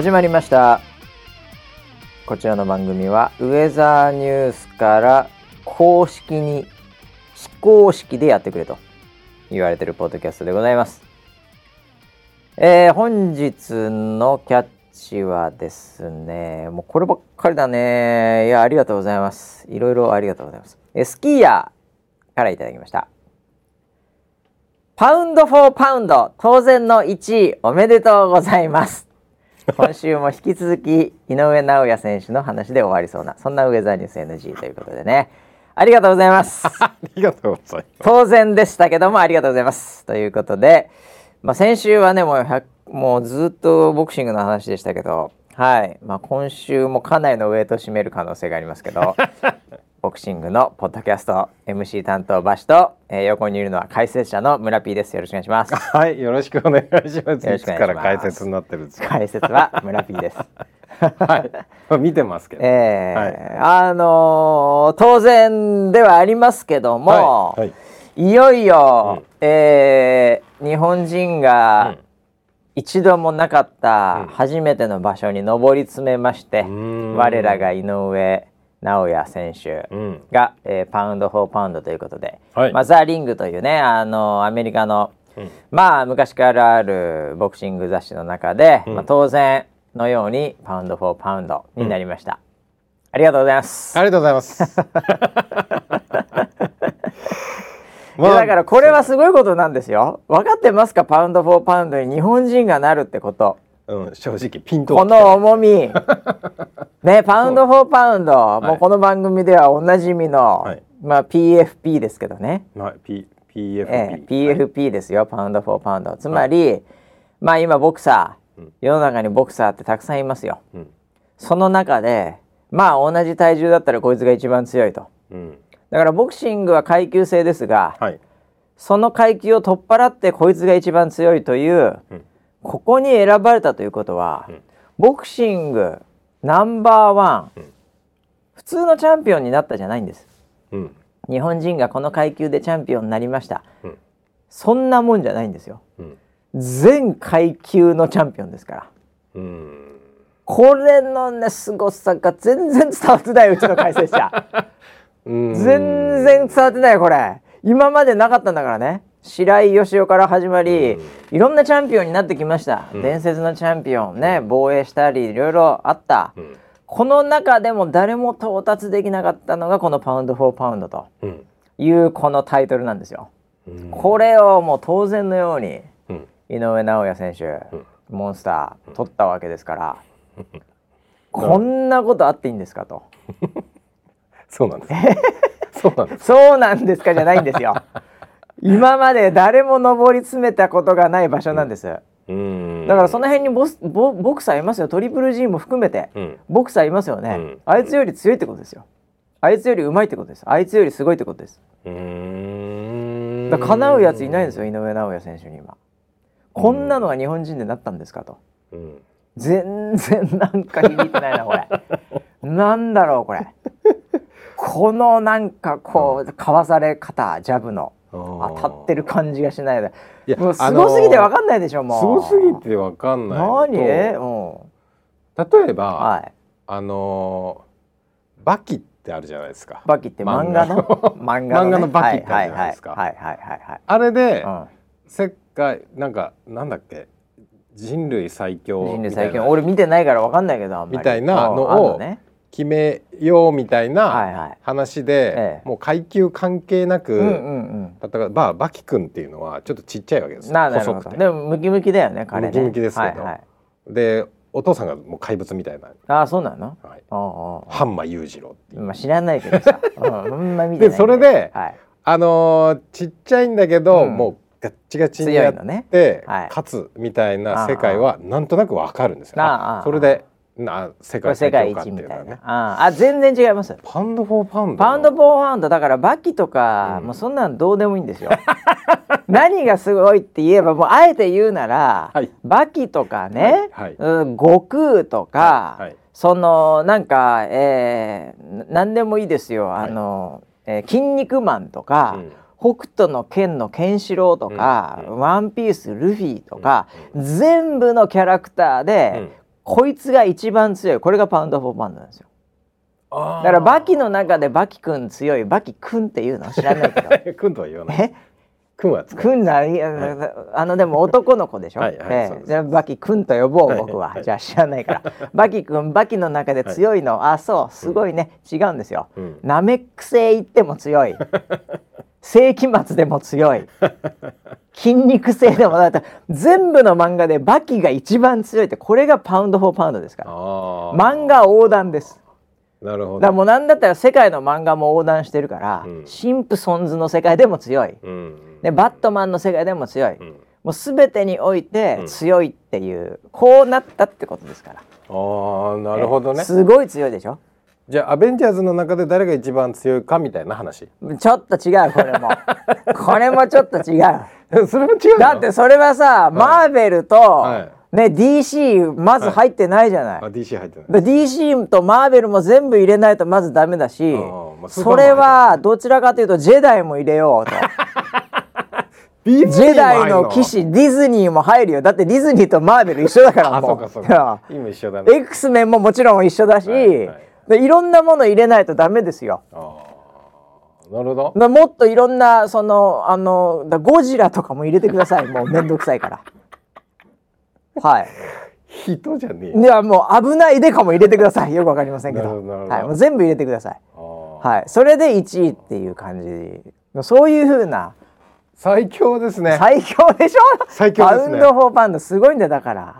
始まりました。こちらの番組はウェザーニュースから公式に非公式でやってくれと言われてるポッドキャストでございます、えー、本日のキャッチはですねもうこればっかりだね。いやありがとうございます。いろいろありがとうございます。えスキーヤーからいただきました。パウンド・フォー・パウンド当然の1位おめでとうございます。今週も引き続き井上尚弥選手の話で終わりそうなそんなウェザーニュース NG ということでね。ありがとうございます。ありがとうございます。当然でしたけどもありがとうございます。ということで、まあ、先週はねもうもうずっとボクシングの話でしたけどはい。まあ、今週もかなりのウェイトを占める可能性がありますけど ボクシングのポッドキャスト MC 担当バシと、えー、横にいるのは解説者の村 P です。よろしくお願いします。はいよろしくお願いします。いつから解説になってるんです解説は村 P です。はい。見てますけど、えー、はい、あのー、当然ではありますけども、はいはい、いよいよ、うん、えー、日本人が、うん。一度もなかった初めての場所に上り詰めまして、うん、我らが井上尚弥選手が、うん、えー、パウンド・フォー・パウンドということで、はい、まあ、ザ・リングというねあのアメリカの、うん、まあ昔からあるボクシング雑誌の中で、うん、まあ、当然のようにパウンド・フォー・パウンドになりました、ありがとうございます。ありがとうございます。まあ、だからこれはすごいことなんですよ。分かってますか？パウンド・フォー・パウンドに日本人がなるってことうん、正直ピンとこの重み。ねパウンド・フォー・パウンド、はい、もうこの番組ではおなじみの、はい、まあ PFP ですけどね、はい、P PFP、えー、PFP ですよ、パウンド・フォー・パウンド。つまり、まあ今ボクサー、うん、世の中にボクサーってたくさんいますよ、うん、その中でまあ同じ体重だったらこいつが一番強いと、うん、だからボクシングは階級制ですが、はい、その階級を取っ払ってこいつが一番強いという、ここに選ばれたということは、ボクシングナンバーワン、普通のチャンピオンになったじゃないんです、日本人がこの階級でチャンピオンになりました、そんなもんじゃないんですよ、全階級のチャンピオンですから、これのね凄さが全然伝わってない、うちの解説者。全然伝わってないこれ。今までなかったんだからね白井義雄から始まり、いろんなチャンピオンになってきました、うん、伝説のチャンピオンね防衛したりいろいろあった、うん、この中でも誰も到達できなかったのがこの「パウンド・フォー・パウンド」というこのタイトルなんですよ。うん、これをもう当然のように井上尚弥選手、モンスター取ったわけですから、こんなことあっていいんですかと。そうなんです。そうなんです。そうなんですかじゃないんですよ。今まで誰も上り詰めたことがない場所なんです。うん、だからその辺にボスボボクサーいますよ。トリプル G も含めて、うん、ボクサーいますよね、うん、あいつより強いってことですよ。あいつよりうまいってことです。あいつよりすごいってことです。うん。だ叶うやついないんですよ井上尚弥選手に今。こんなのが日本人でなったんですかと、うん、全然なんか響いてないなこれ。なんだろうこれ。このなんかこうかわされ方ジャブの当たってる感じがしないでいやもうすごすぎてわかんないでしょもう。すごすぎてわかんない何？例えば、はい、あのバキってあるじゃないですか。バキって漫画の。漫画の、ね,、のバキってあるじゃないですか。はいはいはいはい。あれで、うん、世界なんかなんだっけ人類最強人類最強。俺見てないからわかんないけどみたいなのを、ね、決めようみたいな話で、もう階級関係なく、だからまあバキ君っていうのはちょっとちっちゃいわけです細くて。でもムキムキだよね彼ね。ムキムキですけど、はいはい、でお父さんがもう怪物みたいな。ああそうなの、はい、ハンマ裕次郎っていう、まあ、知らないけどさ、うん、ま見てでそれで、はい、あのー、ちっちゃいんだけど、うん、もうガッチガチにやって、ね。はい、勝つみたいな世界はなんとなくわかるんですよ、ね、それでな世界世界一みたいな、ああ全然違います。パウンドフォーパウンドパウンドフォーパウンドだからバキとか、うん、もうそんなんどうでもいいんですよ。何がすごいって言えばもうあえて言うなら、はい、バキとかね、はいはい、悟空とか、はい、そのなんか、えー、何でもいいですよ。あの、えー、筋肉マンとか、うん。北斗の剣のケンシロウとか、うん。うん、ワンピースルフィとか、うん。うん、全部のキャラクターで、こいつが一番強い。これがパウンド・フォー・パウンドなんですよ。だからバキの中でバキ君強い。バキ君っていうの知らないけど。君とは言わない。君は君な、はい、あのでも男の子でしょ？はいはいえー、じゃバキ君と呼ぼう僕は、はいは。い、じゃあ知らないから。バキ君バキの中で強いの、はい、あそう。すごいね、うん、違うんですよ。うん、ナメック星行っても強い。世紀末でも強い。筋肉性でもだって全部の漫画でバキが一番強いってこれがパウンド・フォー・パウンドですから。漫画横断です。なるほど。だもうなんだったら世界の漫画も横断してるから、うん、シンプソンズの世界でも強い、うん、でバットマンの世界でも強い、うん、もう全てにおいて強いっていう、こうなったってことですから。ああなるほどね。すごい強いでしょ？じゃあアベンジャーズの中で誰が一番強いかみたいな話。ちょっと違うこれも。これもちょっと違う。それも違うだってそれはさ、はい、マーベルと、はい。ね DC まず入ってないじゃない、はい、DC 入ってない。DC とマーベルも全部入れないとまずダメだし、まあ、それはどちらかというとジェダイも入れようと。ジェダイの騎士ディズニーも入るよ。だってディズニーとマーベル一緒だからもう。そうかそうか。今一緒だね。X メンももちろん一緒だし、はいはい、いろんなもの入れないとダメですよなるほどもっといろんなそのあのゴジラとかも入れてくださいもう面倒くさいから はい。人じゃねえ。いやもう危ないでかも入れてください。よくわかりませんけど。はい。もう全部入れてください。はい。それで1位っていう感じ。そういう風な。最強ですね。最強でしょ？最強、ね、パウンドフォーパンドすごいんだだから。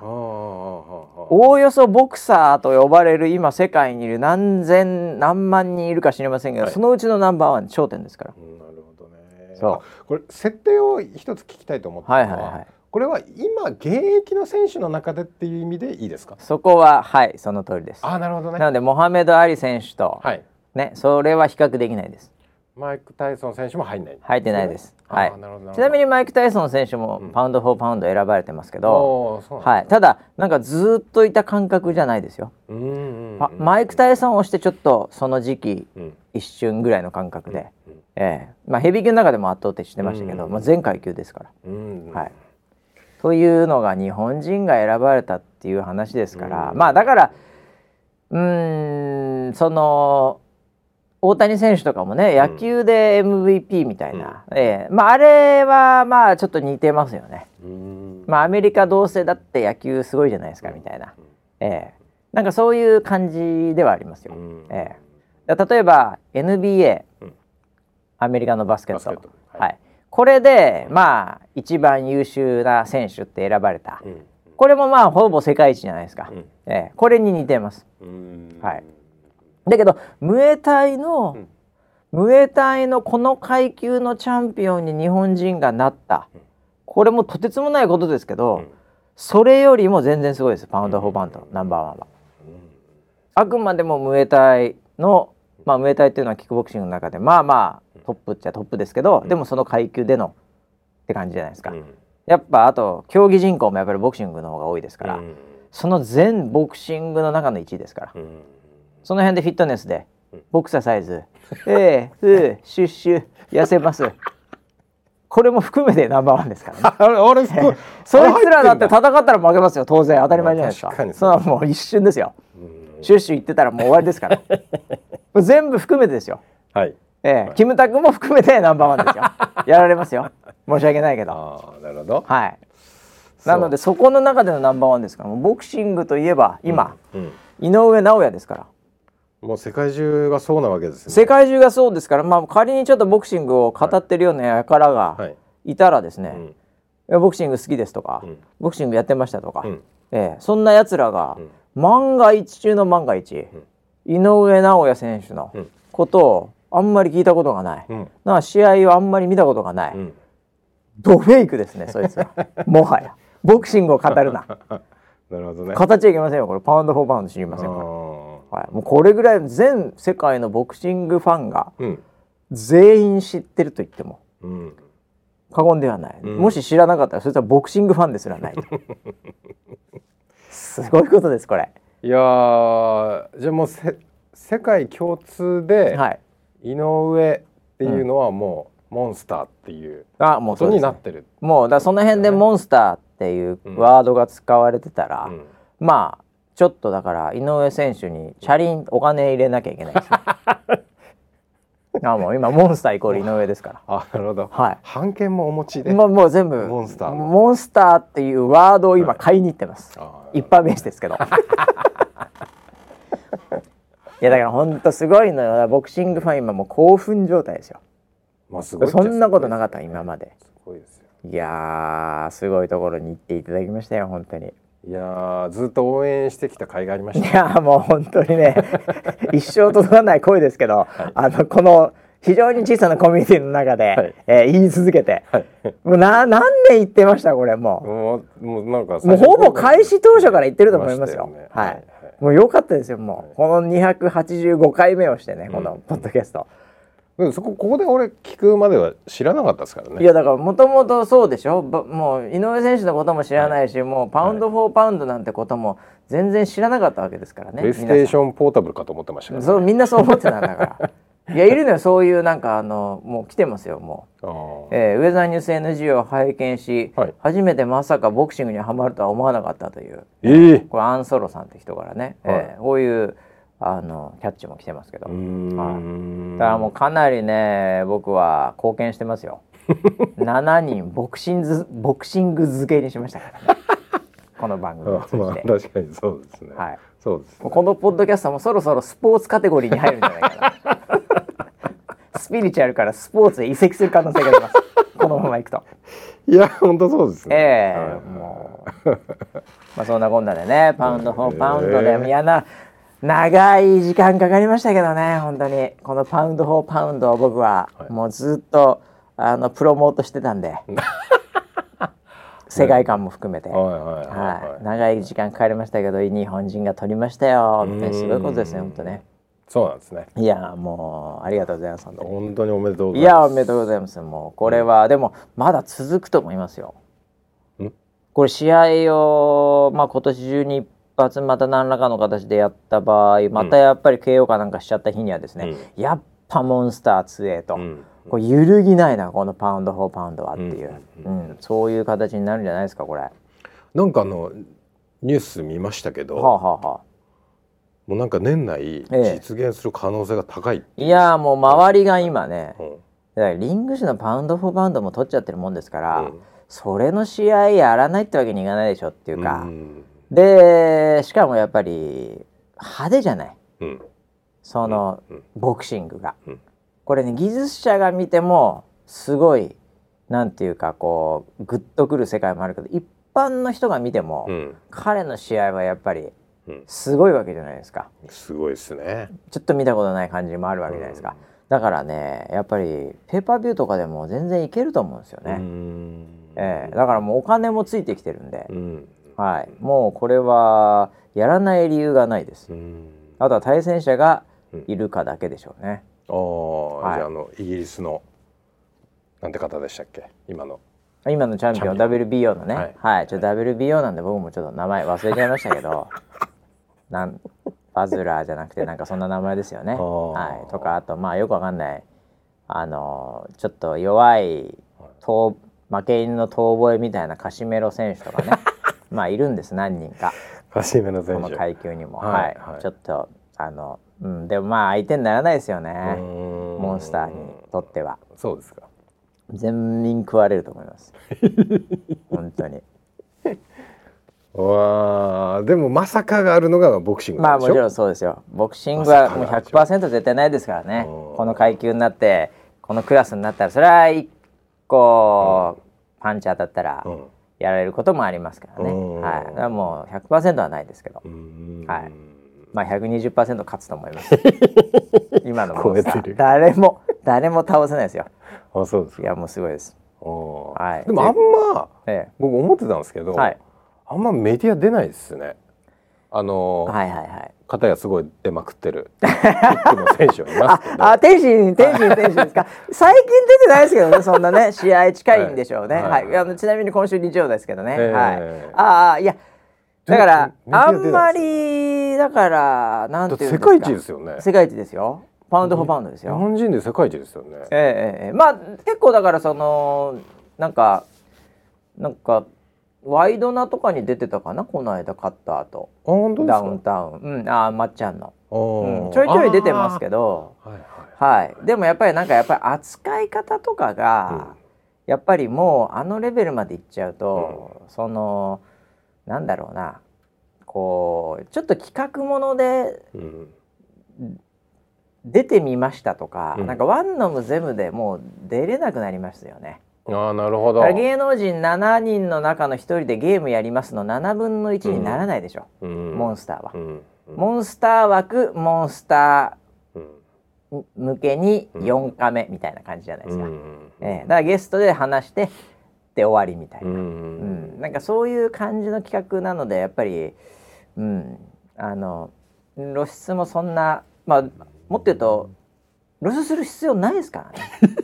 おおよそボクサーと呼ばれる今世界にいる何千何万人いるか知りませんけど、はい、そのうちのナンバーワン頂点ですから。なるほどね。そう。これ設定を一つ聞きたいと思ってはいはいはい。これは今現役の選手の中でっていう意味でいいですか？そこははいその通りですあなるほどねなのでモハメド・アリ選手と、はい、ねそれは比較できないですマイク・タイソン選手も入んない入ってないです。はい。ちなみにマイク・タイソン選手もパウンド・フォー・パウンド選ばれてますけど、うん、はい。ただなんかずっといた感覚じゃないですよ。マイク・タイソンをしてちょっとその時期、うん、一瞬ぐらいの感覚で、うん、ええー、まあヘビー級の中でも圧倒的してましたけど、まあ全階級ですから。はい。というのが日本人が選ばれたっていう話ですから、まあだからうんその大谷選手とかもね野球で MVP みたいな、うん、えー、まあ、あれはまあちょっと似てますよね。まあ、アメリカ同性だって野球すごいじゃないですかみたいな、えー、なんかそういう感じではありますよ。えー、例えば NBA、アメリカのバスケット、はい、はい。これでまあ一番優秀な選手って選ばれた、うん、これもまあほぼ世界一じゃないですか、うん、えー、これに似てます。はい、だけどムエタイの、ムエタイのこの階級のチャンピオンに日本人がなった。これもとてつもないことですけど、それよりも全然すごいですパウンド・フォー・パウンド、ナンバーワンは。あくまでもムエタイの、まあ、ムエタイっていうのはキックボクシングの中でまあまあトップっちゃトップですけど、うん、でもその階級でのって感じじゃないですか、うん、やっぱあと競技人口もやっぱりボクシングの方が多いですから、うん、その全ボクシングの中の1位ですから、その辺でフィットネスでボクササイズ「ええふうシュッシュ痩せます」これも含めてナンバーワンですからね。あれそいつらだって戦ったら負けますよ当然当たり前じゃないですか。かそれはもう一瞬ですよ。シュッシュ言ってたらもう終わりですから。全部含めてですよ。はい。ええ、キムタクも含めてナンバーワンですよ。やられますよ。申し訳ないけど。なるほど。はい。なのでそこの中でのナンバーワンですから、ボクシングといえば今、うんうん、井上尚弥ですから。もう世界中がそうなわけですね。世界中がそうですから、まあ仮にちょっとボクシングを語ってるような輩がい。たらですね、はいはい、ボクシング好きですとか、うん、ボクシングやってましたとか、ええ、そんな奴らが、万が一中の万が一、井上尚弥選手のことをあんまり聞いたことがない、うん、な試合をあんまり見たことがない、うん、ドフェイクですねそいつは。もはや。ボクシングを語るな。なるほどね。語っちゃいけませんよこれ。パウンド・フォー・パウンド知りませんから、はい、もうこれぐらい全世界のボクシングファンが全員知ってると言っても、うん、過言ではない、もし知らなかったらそいつはボクシングファンですらない すごいことですこれ。いやじゃあもうせ世界共通で、はい。井上っていうのはもう、モンスターっていうことになってる。もうだその辺でモンスターっていうワードが使われてたら、うん、まあちょっとだから井上選手にチャリンお金入れなきゃいけないですね あもう今モンスターイコール井上ですから。あなるほど。はい。版権もお持ちで？もうもう全部モンスター。モンスターっていうワードを今買いに行ってます。はい、一般名詞ですけど。いやだから本当すごいのよ。ボクシングファン今もう興奮状態ですよ。まあすごい。そんなことなかった今まで。すごいですよ。いやすごいところに行っていただきましたよ本当に。いやずっと応援してきた甲斐がありました、ね、いやもう本当にね 一生届かない声ですけど、はい、あのこの非常に小さなコミュニティの中で、はい、えー、言い続けて、はい、もうな何年言ってましたこれもう。もうなんかもうほぼ開始当初から言ってると思いますよ、ね、はい、はい、もう良かったですよもう、この285回目をしてねこのポッドキャスト。うんそこここで俺聞くまでは知らなかったですからね。いやだからもともとそうでしょ？もう井上選手のことも知らないし、はい、もうパウンド・フォー・パウンドなんてことも全然知らなかったわけですからねプレイステーションポータブルかと思ってましたね。そうみんなそう思ってたんだから。いや いるのよそういうなんかあのもう来てますよもう、えー、ウェザーニュース NG を拝見し、はい、初めてまさかボクシングにはまるとは思わなかったという、えー、これアン・ソロさんって人からね、はい、えー、こういうあのキャッチも来てますけど、はい、だからもうかなりね僕は貢献してますよ。7人ボクシングボクシング漬けにしましたからね。この番組を通じて、まあ、確かにそうですね。はい。そうです、ね、このポッドキャストもそろそろスポーツカテゴリーに入るんじゃないかな。スピリチュアルからスポーツへ移籍する可能性があります。このままいくと。いや本当そうですね。ええーはい、もう。まあそんなこんなでねパウンドフォーパウンドで嫌な長い時間かかりましたけどね本当に。このパウンド・フォー・パウンドを僕はもうずっとあのプロモートしてたんで。世界観も含めて、はい、長い時間かかりましたけど日本人が取りましたよ。すごいことですね本当ね。そうなんですね。いやもうありがとうございます本当に。おめでとういやおめでとうございますもう。これは、うん、でもまだ続くと思いますよ。これ試合をまあ今年中に発また何らかの形でやった場合またやっぱり KO かなんかしちゃった日にはですね、うん、やっぱモンスター強えと、うん、これ揺るぎないなこのパウンド4パウンドはっていう、うん、そういう形になるんじゃないですかこれ。なんかあのニュース見ましたけど、はあはあはあ、もうなんか年内実現する可能性が高い、ええ、いやもう周りが今ね、リング誌のパウンド・フォー・パウンドも取っちゃってるもんですから、それの試合やらないってわけにいかないでしょっていうか、でしかもやっぱり派手じゃない、うん、その、うん、ボクシングが、うん、これね技術者が見てもすごいなんていうかこうグッとくる世界もあるけど一般の人が見ても、彼の試合はやっぱりすごいわけじゃないですか、すごいですね。ちょっと見たことない感じもあるわけじゃないですか、だからねやっぱりペーパービューとかでも全然いけると思うんですよね、えー、だからもうお金もついてきてるんで、はい、もうこれはやらない理由がないです。あとは対戦者がいるかだけでしょうね。うん、はい、じゃあのイギリスのなんて方でしたっけ？今の。今のチャンピオン WBO のね、はい、はい、ちょっと WBO なんで僕もちょっと名前忘れちゃいましたけど、なんバズラーじゃなくてなんかそんな名前ですよね。はい、とかあとまあよくわかんない。あのちょっと弱い負け犬の遠吠えみたいなカシメロ選手とかね。まあいるんです何人か。この階級にも、はい、はい、ちょっとあの、うん、でもまあ相手にならないですよね。モンスターにとっては。そうですか。全員食われると思います。本当に。わでもまさかがあるのがボクシングまあもちろんそうですよ。ボクシングはもう100%絶対ないですからね。この階級になってこのクラスになったらそれは一個パンチ当たったら、うんやられることもありますからね。はい、だからもう100%はないですけど、はい、まあ120%勝つと思います。今のモン誰も誰も倒せないですよ。あ、そうですいやもうすごいです。はい。でもあんま、ええ、僕思ってたんですけど、はい、あんまメディア出ないですね。あのー、はいはいはい。方やすごい出まくってる。キックの選手はいますけど。あ天心天心天心ですか？最近出てないですけどねそんなね 試合近いんでしょうね、はい、はい。はい、あのちなみに今週日曜ですけどね、えー、はい。ああいやだからあんまりだからなんていう世界一ですよね。世界一ですよ。パウンド・フォー・パウンドですよ。日本人で世界一ですよね。ええええ。まあ結構だからそのなんかなんかワイドナとかに出てたかな？この間勝った後。ダウンタウン。うん。あまっちゃんの、うん、ちょいちょい出てますけど。はい、はい、でもやっぱりなんかやっぱり扱い方とかが、うん、やっぱりもうあのレベルまでいっちゃうと、うん、そのなんだろうな。こうちょっと企画もので、出てみましたとか、うん、なんかワンノムゼムでもう出れなくなりますよね。あなるほど。芸能人7人の中の1人でゲームやりますの7分の1にならないでしょ、うん、モンスターは、うん。うん、モンスター枠モンスター向けに4カメみたいな感じじゃないですか、えー、だからゲストで話してで終わりみたいな、うん。なんかそういう感じの企画なのでやっぱり、うん、あの露出もそんなまあもっと言うと露出する必要ないですからね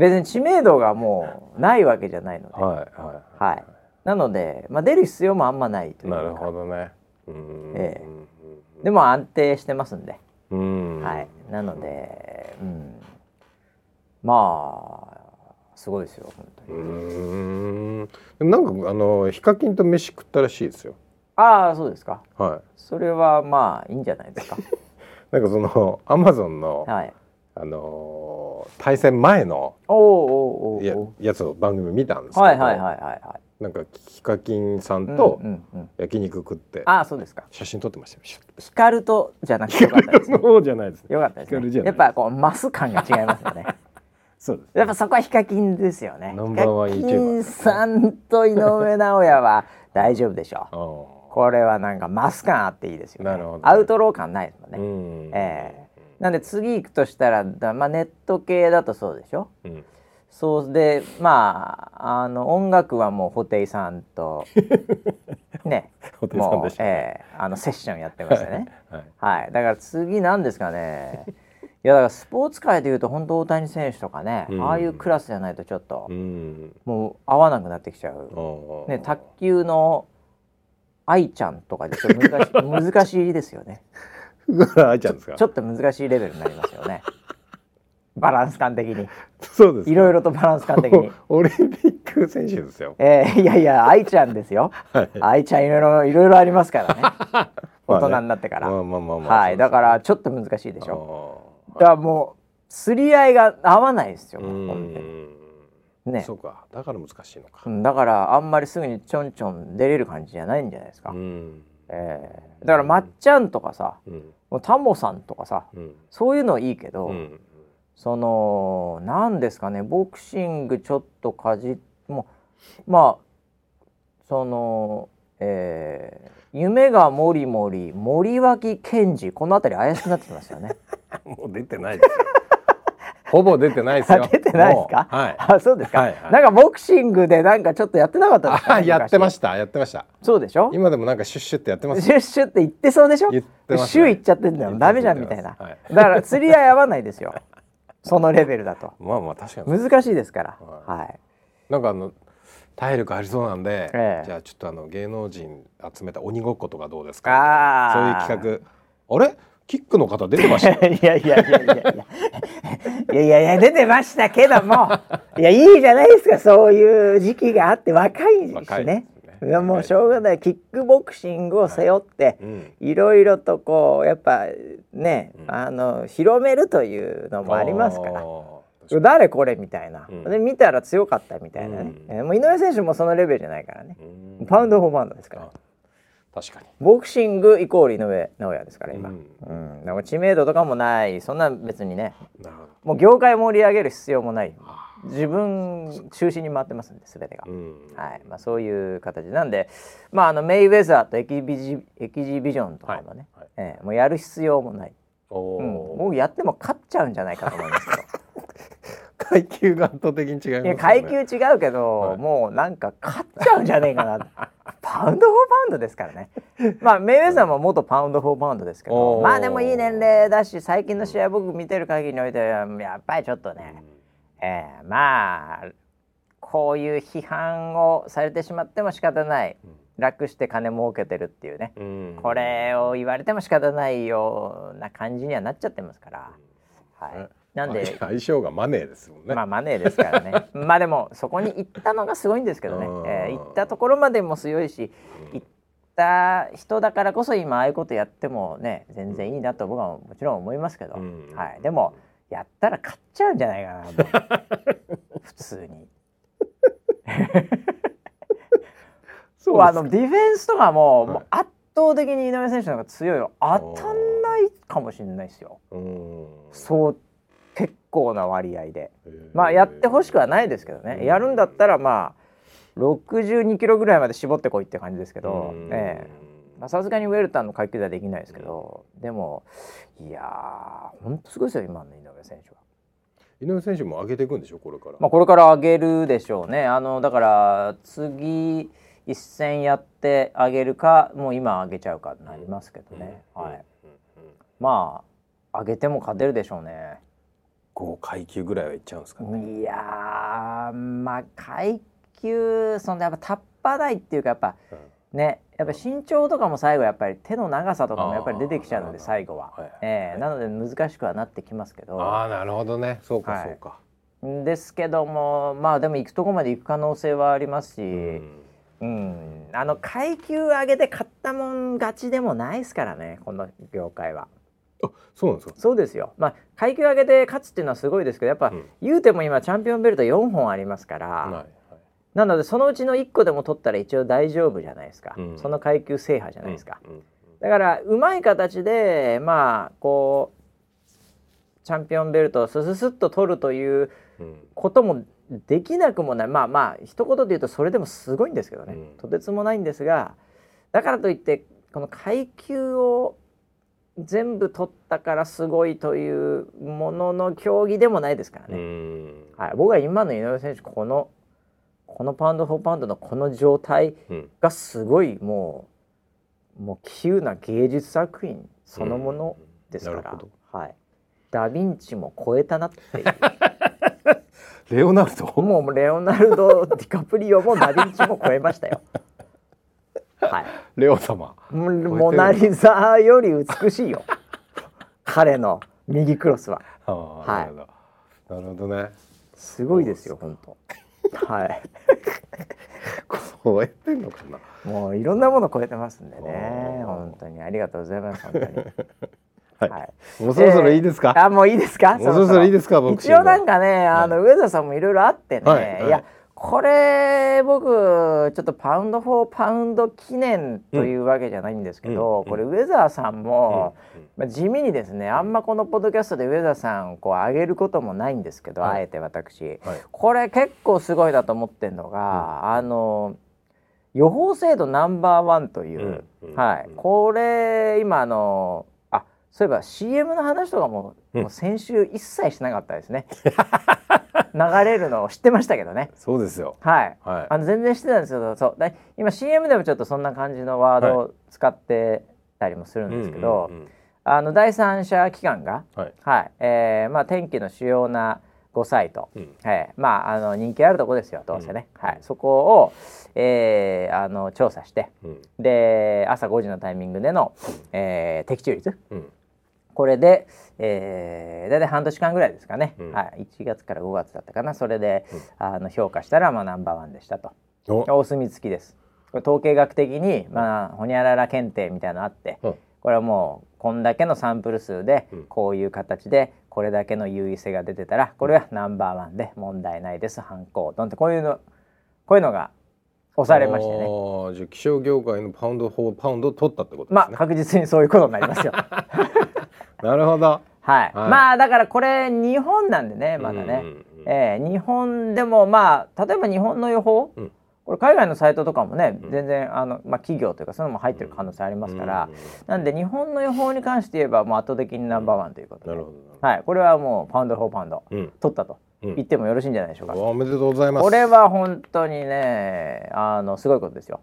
別に知名度がもうないわけじゃないので、はいはいはい、なので、まあ、出る必要もあんまないというなるほどね。ええ、でも安定してますんで。はい、なので、うん、まあすごいですよ本当に。うん。なんかあのヒカキンと飯食ったらしいですよ。ああそうですか。はい。それはまあいいんじゃないですか。なんかそのアマゾンの、はい、あのー、対戦前のややつを番組見たんですけど、はいはいはいはい、なんかヒカキンさんと焼肉食って、ああそうですか。写真撮ってましたよ。ヒカルとじゃなくてよかったです、ね、じゃないです、よかったですねやっぱこうマス感が違いますよね。そうです、やっぱそこはヒカキンですよね。ナンバーワンヒカキンさんと井上尚弥は大丈夫でしょう。これはなんかマス感あっていいですよね。アウトロー感ないですもんね。ええ。ー、なんで次行くとしたらまあネット系だとそうでしょ？うん、そうでまああの音楽はもう布袋さんと ねもう、えー、あのセッションやってましたね。はい、はい、だから次なんですかね。いやだからスポーツ界でいうと本当大谷選手とかね、うん、ああいうクラスじゃないとちょっと、うん、もう合わなくなってきちゃう、ね、卓球の愛ちゃんとかでちょ？っと難し 難しいですよね。愛ちゃんですか？ちょっと難しいレベルになりますよね。バランス感的に。そうです。いろいろとバランス感的に。オリンピック選手ですよ。えー、いやいや、愛ちゃんですよ。はい、愛ちゃんいろいろいろいろありますから ね。大人になってから。まあまあまあまあ。はい、だからちょっと難しいでしょう。だからもう釣り合いが合わないですよ。ね、そうかだから難しいのか、うん、だからあんまりすぐにちょんちょん出れる感じじゃないんじゃないですか、うん、えー、だからまっちゃんとかさ、うん、もうタモさんとかさ、うん、そういうのいいけど、うん、その何ですかねボクシングちょっとかじもまあそのえー、夢がもりもり森脇健児この辺り怪しくなってきますよね。もう出てないですよほぼ出てないですよ。出てないですか？はい。あ、そうですか、はいはい。なんかボクシングでなんかちょっとやってなかったですか、ね、やってました。やってました。そうでしょ？今でもなんかシュッシュってやってます。シュッシュって言ってそうでしょ？言ってます、ね。シュっちゃってんだよ。ダメじゃんみたいな。はい、だから釣り合い合わないですよ。そのレベルだと。まあまあ確かに。難しいですから。はい。はい、なんかあの体力ありそうなんで、ええ、じゃあちょっとあの芸能人集めた鬼ごっことかどうですか？そういう企画。あれ？キックの方出てました。いやいやいやいや。いや。いやいや出てましたけども、いやいいじゃないですかそういう時期があって若いしね。いやもうしょうがない。キックボクシングを背負って、い。ろいろとこうやっぱね、うん、あの広めるというのもありますから。誰これみたいな、うん、で見たら強かったみたいなね、うん、もう井上選手もそのレベルじゃないからね、うん、パウンド・フォー・パウンドですから。確かに。ボクシングイコール井上尚弥ですから今、うん、うん、なんか知名度とかもない。そんな別にね。もう業界盛り上げる必要もない。自分中心に回ってますんで全てが、うん、はい。まあ、そういう形なんで、まあ、あのメイウェザーとエキビジエキジビジョンとかもね、はいはい、えー、もうやる必要もない、うん、僕やっても勝っちゃうんじゃないかと思いますけど 階級が圧倒的に違います、階級違うけど、はい、もうなんか勝っちゃうんじゃねえかな パウンド・フォー・パウンドですからね。まあメイウェザーも元パウンド・フォー・パウンドですけど。まあでもいい年齢だし最近の試合僕見てる限りにおいてやっぱりちょっとね、うん、えー、まあこういう批判をされてしまっても仕方ない、うん、楽して金儲けてるっていうね、うん、これを言われても仕方ないような感じにはなっちゃってますから。はいなんで？相性がマネーですもんね。まあマネーですからね。まあでもそこに行ったのがすごいんですけどね。えー、行ったところまでも強いし、行った人だからこそ今ああいうことやってもね全然いいなと僕はもちろん思いますけど、はい。でもやったら勝っちゃうんじゃないかな 普通に。そうあのディフェンスとかも,、もう圧倒的に井上選手の方が強いよ当たんないかもしれないですよ。そう結構な割合でまあやってほしくはないですけどねやるんだったらまあ62キロぐらいまで絞ってこいって感じですけどさすがにウェルタンの階級ではできないですけどでもいやーほんとすごいですよ今の井上選手は。井上選手も上げていくんでしょ？これから。まあこれから上げるでしょうね。あのだから次一戦やってあげるかもう今上げちゃうかになりますけどね。はい。まあ上げても勝てるでしょうね。5階級ぐらいはいっちゃうんですかね。いやまあ階級そのやっぱタッパ台っていうかやっぱ、うん、ねやっぱ身長とかも最後やっぱり手の長さとかもやっぱり出てきちゃうので最後は、はいえー、なので難しくはなってきますけど。ああなるほどね。そうかそうか、はい、ですけどもまあでも行くとこまで行く可能性はありますし、うん、うん、あの階級上げて勝ったもん勝ちでもないですからねこの業界は。あそうなんですか？そうですよ、まあ、階級上げて勝つっていうのはすごいですけどやっぱ、うん、言うても今チャンピオンベルト4本ありますから、はいはい、なのでそのうちの1個でも取ったら一応大丈夫じゃないですか、うん、その階級制覇じゃないですか、うん、だからうまい形でまあこうチャンピオンベルトをスススッと取るということもできなくもない。まあまあ一言で言うとそれでもすごいんですけどね、とてつもないんですがだからといってこの階級を全部取ったからすごいというものの競技でもないですからね。はい、僕は今の井上選手このこのパウンド4パウンドのこの状態がすごいもう、うん、もう急な芸術作品そのものですから、うん、はい、ダ・ヴィンチも超えたなっていう。レオナルド？もうレオナルド・ディカプリオもダ・ヴィンチも超えましたよ。はい、レオ様。モナ・リザより美しいよ。彼の右クロスは。はい、なるほど。ね。すごいですよ本当。はい。超えてんのかな？もういろんなもの超えてますんでね。本当にありがとうございます本当に。はい、はい、もうそろそろいいですか、えー、あもういいですか？もうそろそろいいですか一応なんかねあの、はい、上田さんもいろいろあってね、はい、いやこれ僕ちょっとパウンド・フォー・パウンド記念というわけじゃないんですけど、うん、これウェザーさんも、まあ、地味にですねあんまこのポッドキャストでウェザーさんこう上げることもないんですけど、はい、あえて私、はい、これ結構すごいなと思ってるのが、うん、あの予報精度ナンバーワンという、はい、これ今あのあそういえば CM の話とかも,、もう先週一切しなかったですね。流れるのを知ってましたけどね。そうですよ。はい。はい、あの全然知ってたんですけど、そう。だ今 CM でもちょっとそんな感じのワードを使ってたりもするんですけど、あの第三者機関が、はい、はい、えー、まあ天気の主要な5サイト、うん、はい、まああの人気あるとこですよどうせね、うん、はい、そこを、えー、あの調査して、うん、で朝5時のタイミングでの、えー、的中率、これで、えー、大体半年間ぐらいですかね、うん、はい、1月から5月だったかな。それで、うん、あの評価したら、まあ、ナンバーワンでしたと。お。墨付きです。これ統計学的に、まあ、ほにゃらら検定みたいなのあって、うん、これはもうこんだけのサンプル数で、こういう形でこれだけの優位性が出てたらこれはナンバーワンで問題ないです。反抗ドンってこういうのこういうのが押されましてね。じゃあ気象業界のパウンド4パウンド取ったってことですね。まあ確実にそういうことになりますよ なるほど。はい、はい、まあだからこれ日本なんでねまだね、うんうん、えー、日本でもまあ例えば日本の予報、うん、これ海外のサイトとかもね、うん、全然あの、まあ、企業というかそういうのも入ってる可能性ありますから、うん、なんで日本の予報に関して言えばもう圧倒的にナンバーワンということで、はい、これはもうパウンド・フォー・パウンド、取ったと。言ってもよろしいんじゃないでしょうか。おめでとうございます。これは本当にね、あのすごいことですよ。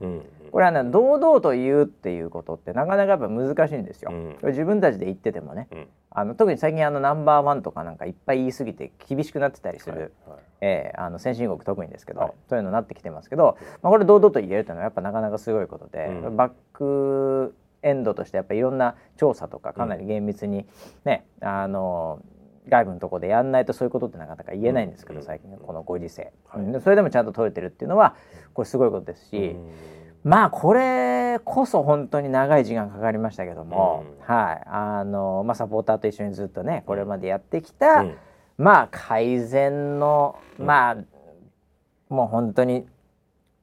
これはね、堂々と言うっていうことってなかなかやっぱ難しいんですよ。自分たちで言っててもね、あの特に最近あのナンバーワンとかなんかいっぱい言い過ぎて厳しくなってたりする、はいはい、えー、あの先進国特にですけど、はい、そういうのになってきてますけど、まあ、これ堂々と言えるというのはやっぱなかなかすごいことで、うん、バックエンドとしてやっぱいろんな調査とかかなり厳密にね、うん、あの外部のとこでやんないとそういうことってなかなか言えないんですけど、最近このご時世、はい、それでもちゃんと取れてるっていうのはこれすごいことですし、まあこれこそ本当に長い時間かかりましたけども、はい。あのまあ、サポーターと一緒にずっとねこれまでやってきた、まあ改善のまあもう本当に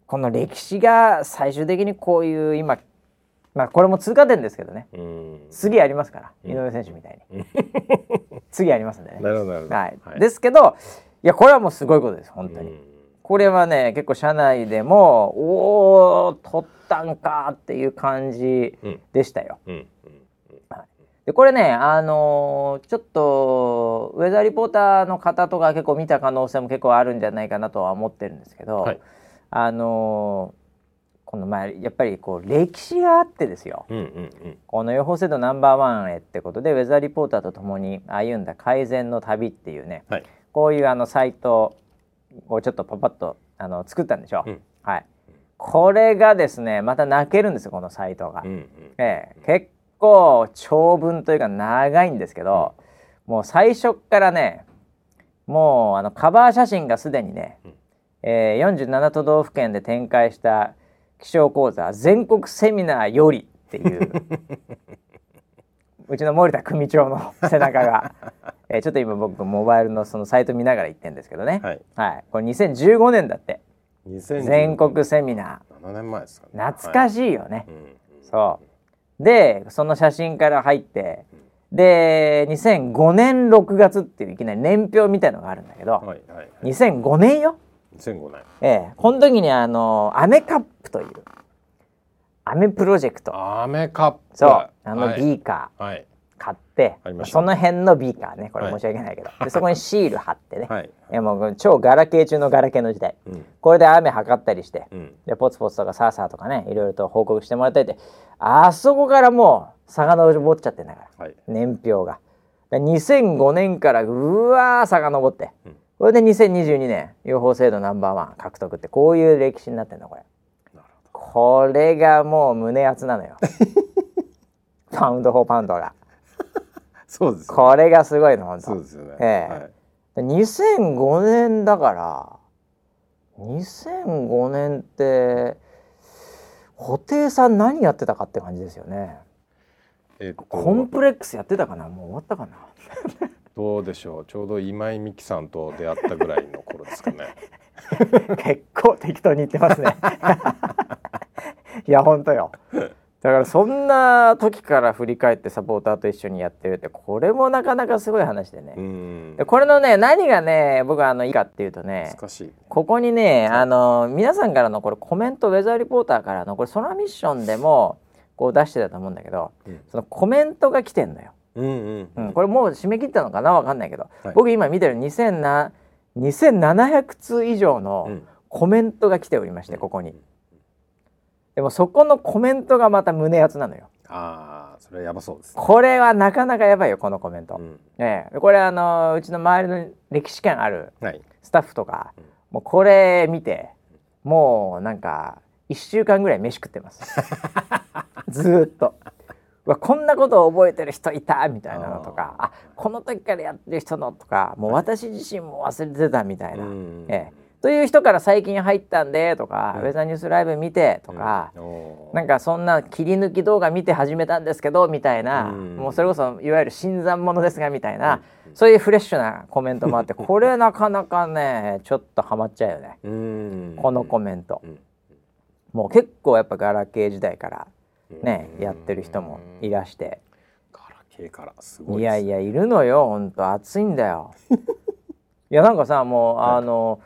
この歴史が最終的にこういう今まあこれも通過点ですけどね、次ありますから、井上選手みたいに。次ありますんでね。なるほどはい、はい、ですけどいやこれはもうすごいことです本当に。これはね結構社内でもおお取ったんかっていう感じでしたよ。でこれねあのー、ちょっとウェザーリポーターの方とか結構見た可能性も結構あるんじゃないかなとは思ってるんですけど、はい、あのー、この前やっぱりこう歴史があってですよ、うんうんうん、この予報制度ナンバーワンへってことでウェザーリポーターとともに歩んだ改善の旅っていうね、はい、こういうあのサイトをちょっとパパッとあの作ったんでしょ。う、うん、はい。これがですねまた泣けるんですよこのサイトが、うんうん、えー、結構長文というか長いんですけど、うん、もう最初からねもうあのカバー写真がすでにね、うん、えー、47都道府県で展開した気象講座全国セミナーよりっていう。うちの森田組長の背中が、えー、ちょっと今僕モバイルのそのサイト見ながら言ってんですけどね、はい、はい、これ2015年だって。全国セミナー。7年前ですか、ね、懐かしいよね、はい、そう。でその写真から入って、で2005年6月っていういきなり年表みたいのがあるんだけど、はいはいはい、2005年よ2005年ええ。この時にあのアメカップというアメプロジェクト。アメカップ。そう。あのビーカー、はい、買って、その辺のビーカーね。これ申し訳ないけど、はい、でそこにシール貼ってね、はい、いやもう超ガラケー中のガラケーの時代、うん、これで雨測ったりして、うん、でポツポツとかサーサーとかねいろいろと報告してもらったりであそこからもう遡っちゃってんだから、はい、年表が。2005年からうわー遡って、うん、これで2022年予報制度ナンバーワン獲得ってこういう歴史になってんのこれ。これがもう胸熱なのよ。パウンド・フォー・パウンドが。そうです、ね、これがすごいの本当。そうですよね、ええ。はい、2005年だから2005年って布袋さん何やってたかって感じですよね。えっと、コンプレックスやってたかな？もう終わったかな？どうでしょう。ちょうど今井美樹さんと出会ったぐらいの頃ですかね。結構適当に言ってますね。いや本当よ。だからそんな時から振り返ってサポーターと一緒にやってるってこれもなかなかすごい話でね。でこれのね何がね僕はあのいいかっていうとねここにねあの皆さんからのこれコメントウェザーリポーターからのこれソラミッションでもこう出してたと思うんだけど、うん、そのコメントが来てんのよ。うんうんうん、これもう締め切ったのかなわかんないけど、はい、僕今見てる2700通以上のコメントが来ておりまして、ここに。でもそこのコメントがまた胸熱なのよ。ああ、それはやばそうです、ね、これはなかなかやばいよこのコメント。うん、ええ、これあのうちの周りの歴史観あるスタッフとか、はい、もうこれ見てもうなんか一週間ぐらい飯食ってます。ずっと。わこんなことを覚えてる人いたみたいなのとかあこの時からやってる人のとかもう私自身も忘れてたみたいな、ええ、という人から最近入ったんでとか、うん、ウェザーニュースライブ見てとか、うん、なんかそんな切り抜き動画見て始めたんですけどみたいな、うん、もうそれこそいわゆる新参者ですがみたいな、うん、そういうフレッシュなコメントもあって これなかなかねちょっとハマっちゃうよね、このコメント。もう結構やっぱガラケー時代からねやってる人もいらして。い、やいやいるのよ本当暑いんだよ。いやなんかさもうあの。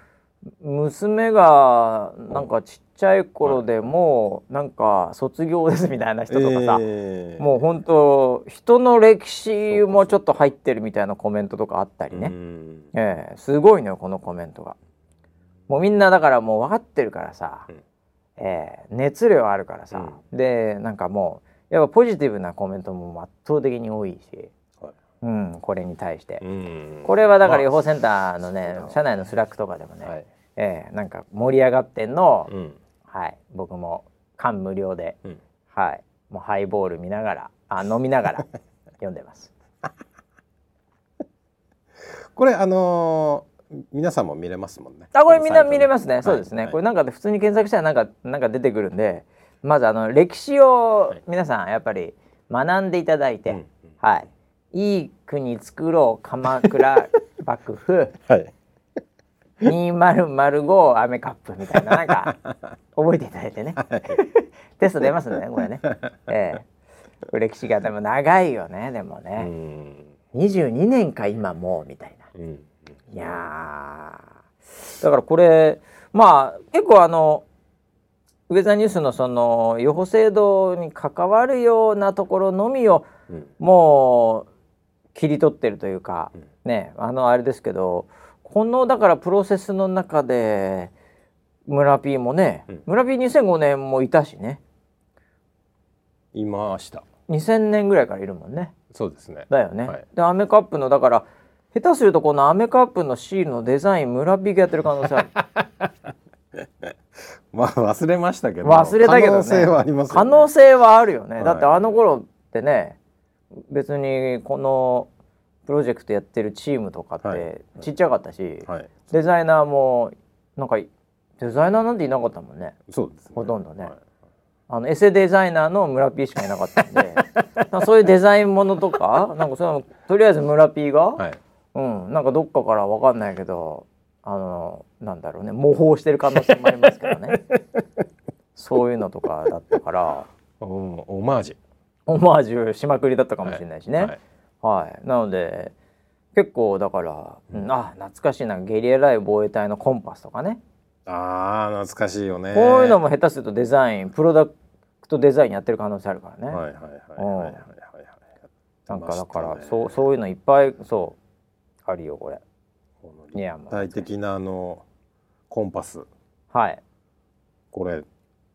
娘がなんかちっちゃい頃でもうなんか卒業ですみたいな人とかさ、えー、もう本当人の歴史もちょっと入ってるみたいなコメントとかあったりね、えー、すごいのよこのコメントが。もうみんなだからもう分かってるからさ、うん、えー、熱量あるからさ、うん、でなんかもうやっぱポジティブなコメントも圧倒的に多いし。うん、これに対して、これはだから予報センターのね、まあ、社内のスラックとかでもね、はい、えー、なんか盛り上がってんの、うん、はい。僕も感無量で、うん、はい。もうハイボール見ながらあ飲みながら 読んでます。これあのー、皆さんも見れますもんね。あこれみんな見れますね、そうですね、はい、これなんかで普通に検索したらなんかなんか出てくるんでまずあの歴史を皆さんやっぱり学んでいただいて、はい、はい、いい国作ろう鎌倉 幕府、はい。2005アメカップみたいななんか覚えていただいてね、テスト出ますねこれね、えー、歴史がでも長いよねでもね。22年か今もうみたいな、うん、いやだからこれまあ結構あのウェザーニュースのその予報制度に関わるようなところのみを、もう切り取ってるというか、うん、ねあのあれですけどこのだからプロセスの中で村 P もね、うん、村 P2005 年もいたしね。いました。2000年ぐらいからいるもんね。そうですね。だよね、はい、でアメカップのだから下手するとこのアメカップのシールのデザイン村 P がやってる可能性ある。まあ忘れましたけど。忘れたけど、ね、可能性はあります、ね、可能性はあるよね、はい、だってあの頃ってね別にこのプロジェクトやってるチームとかってちっちゃかったし、はい、デザイナーもなんかデザイナーなんていなかったもんね。そうです、ね、ほとんどね、はい、あのエセデザイナーの村 P しかいなかったんで。そういうデザインものとかなんかそのとりあえず村 P が、はい、うん、なんかどっかから分かんないけどあのなんだろうね。模倣してる可能性もありますけどね。そういうのとかだったから。オマージュ。オマージュしまくりだったかもしれないしね。はい。はい、なので結構だから、うん、あ懐かしいな。ゲリライ防衛隊のコンパスとかね。あー懐かしいよね。こういうのも下手するとデザインプロダクトデザインやってる可能性あるからね。はいはいはいはいはいなんかだから、ね、そうそういうのいっぱいそうあるよこれ。具体的なあのコンパス。はい。これ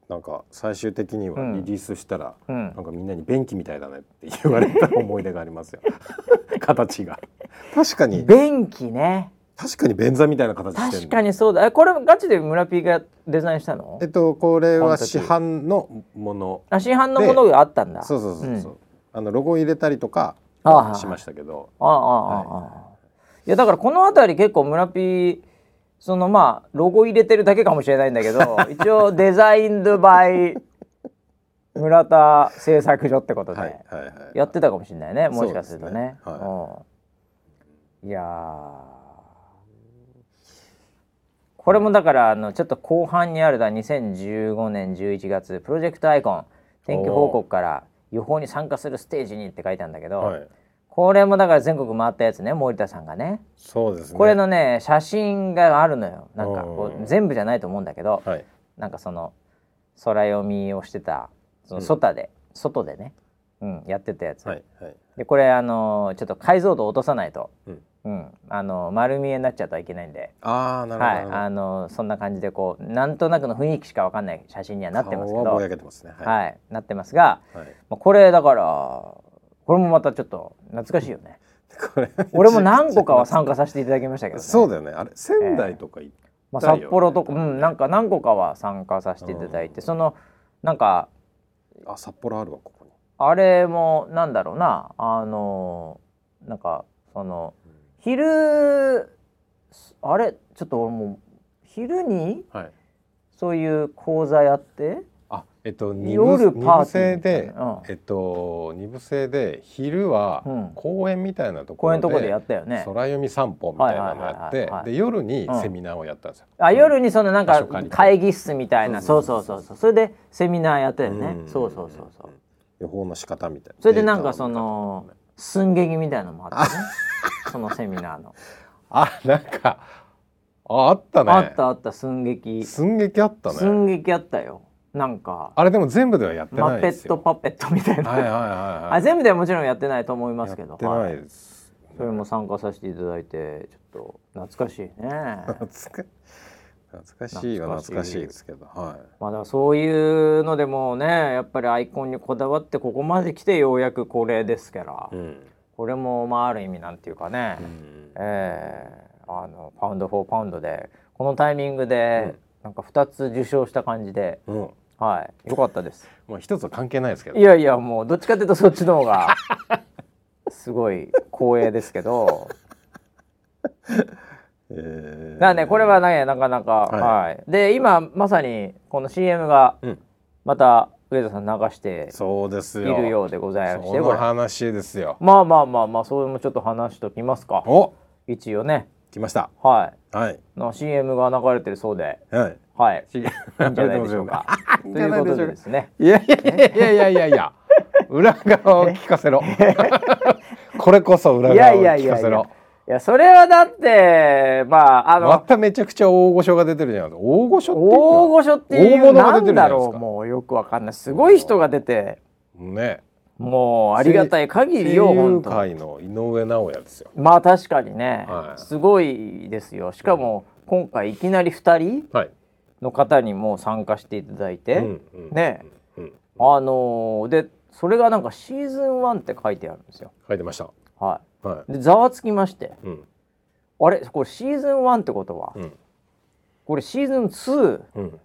なんか最終的にはリリースしたら、うん、なんかみんなに便器みたいだねって 言われた思い出がありますよ。形が。確かに。便器ね。確かに便座みたいな形確かにそうだ。えこれガチで村 P がデザインしたの？えっとこれは市販のもの。あ市販のものがあったんだ。そうそうそうそう、う。ん、あのロゴ入れたりとかしましたけど。ああああ、はい、ああいやだからこの辺り結構村 P そのまあロゴ入れてるだけかもしれないんだけど 一応デザインドバイ村田製作所ってことでやってたかもしれないねもしかするとね。ねはい、いやこれもだからあのちょっと後半にあるだ2015年11月プロジェクトアイコン天気報告から予報に参加するステージにって書いてあるんだけど、はい、これもだから全国回ったやつね森田さんがね。そうですね。これのね写真があるのよ。なんかこう全部じゃないと思うんだけど、はい、なんかその空読みをしてたその外で、うん、外でね、うん、やってたやつ、はいはい、でこれあのちょっと解像度落とさないと、うん。うん、あの丸見えになっちゃうといけないんで。あなるほど、はい、あのそんな感じでこうなんとなくの雰囲気しかわかんない写真にはなってますけど、ね、はい、はい、なってますが、はい、これだからこれもまたちょっと懐かしいよね。これ俺も何個かは参加させていただきましたけど、ね、そうだよね。あれ仙台とか行った、ね、まあ、札幌とか、うん、なんか何個かは参加させていただいて、そのなんかあ札幌あるわここに。あれもなんだろうなあのなんかその、うん、昼あれ？ちょっと俺も昼に、はい、そういう講座やってえっと、二部制で、うん、えっと、二部制で昼は公園みたいなところで,、うん、でやったよね空読み散歩みたいなのやってで夜にセミナーをやったんですよ。うん、あ夜にそのなんか会議室みたいなそうそうそうそうそれでセミナーやったよね。そうそうそうそう。予報の仕方みたいな。それでなんかその寸劇みたいなのもあってね そのセミナーの。あなんかああったね。あったあった寸劇。寸劇あったね。寸劇あったよ。なんかあれでも全部ではやってないですよ。マペットパペットみたいな。はいはいはい、はい、あ全部ではもちろんやってないと思いますけど。やってないです、はい、それも参加させていただいてちょっと懐かしいね。懐かしいは懐かしいですけど、はい、まだそういうのでもねやっぱりアイコンにこだわってここまで来てようやくこれですから、うん、これもまあある意味なんていうかね、うん、えー、あのパウンド・フォー・パウンドでこのタイミングで、なんか2つ受賞した感じで、うん、はい、よかったです。もう一つは関係ないですけど。いやいや、もうどっちかというとそっちの方が すごい光栄ですけど。えー、だねこれはねなかなか、はい、はい、で今まさにこの CM がまた上田さん流しているようでございましてこの話ですよ。まあまあまあまあそれもちょっと話しときますか。お。一応ね。来ました。はい。はい。の CM が流れてるそうで。はいはい。いいんじゃないでしょうか。ということでですね。いやいやいやいやいや裏側を聞かせろ。これこそ裏側を聞かせろ。いやそれはだってまああのまためちゃくちゃ大御所が出てるじゃん大御所って大御所っていう大物が出てるじゃないですか。もうよくわかんない。すごい人が出てね。もうありがたい限りよ本当界の井上尚弥ですよ。まあ確かにね、はい、すごいですよ。しかも今回いきなり2人？の方にも参加していただいて、はい、ね、うんうん、あのー、でそれがなんかシーズン1って書いてあるんですよ。書いてました。はい。はい、でざわつきまして、うん、あれこれシーズン1ってことは、うん、これシーズン2、うん、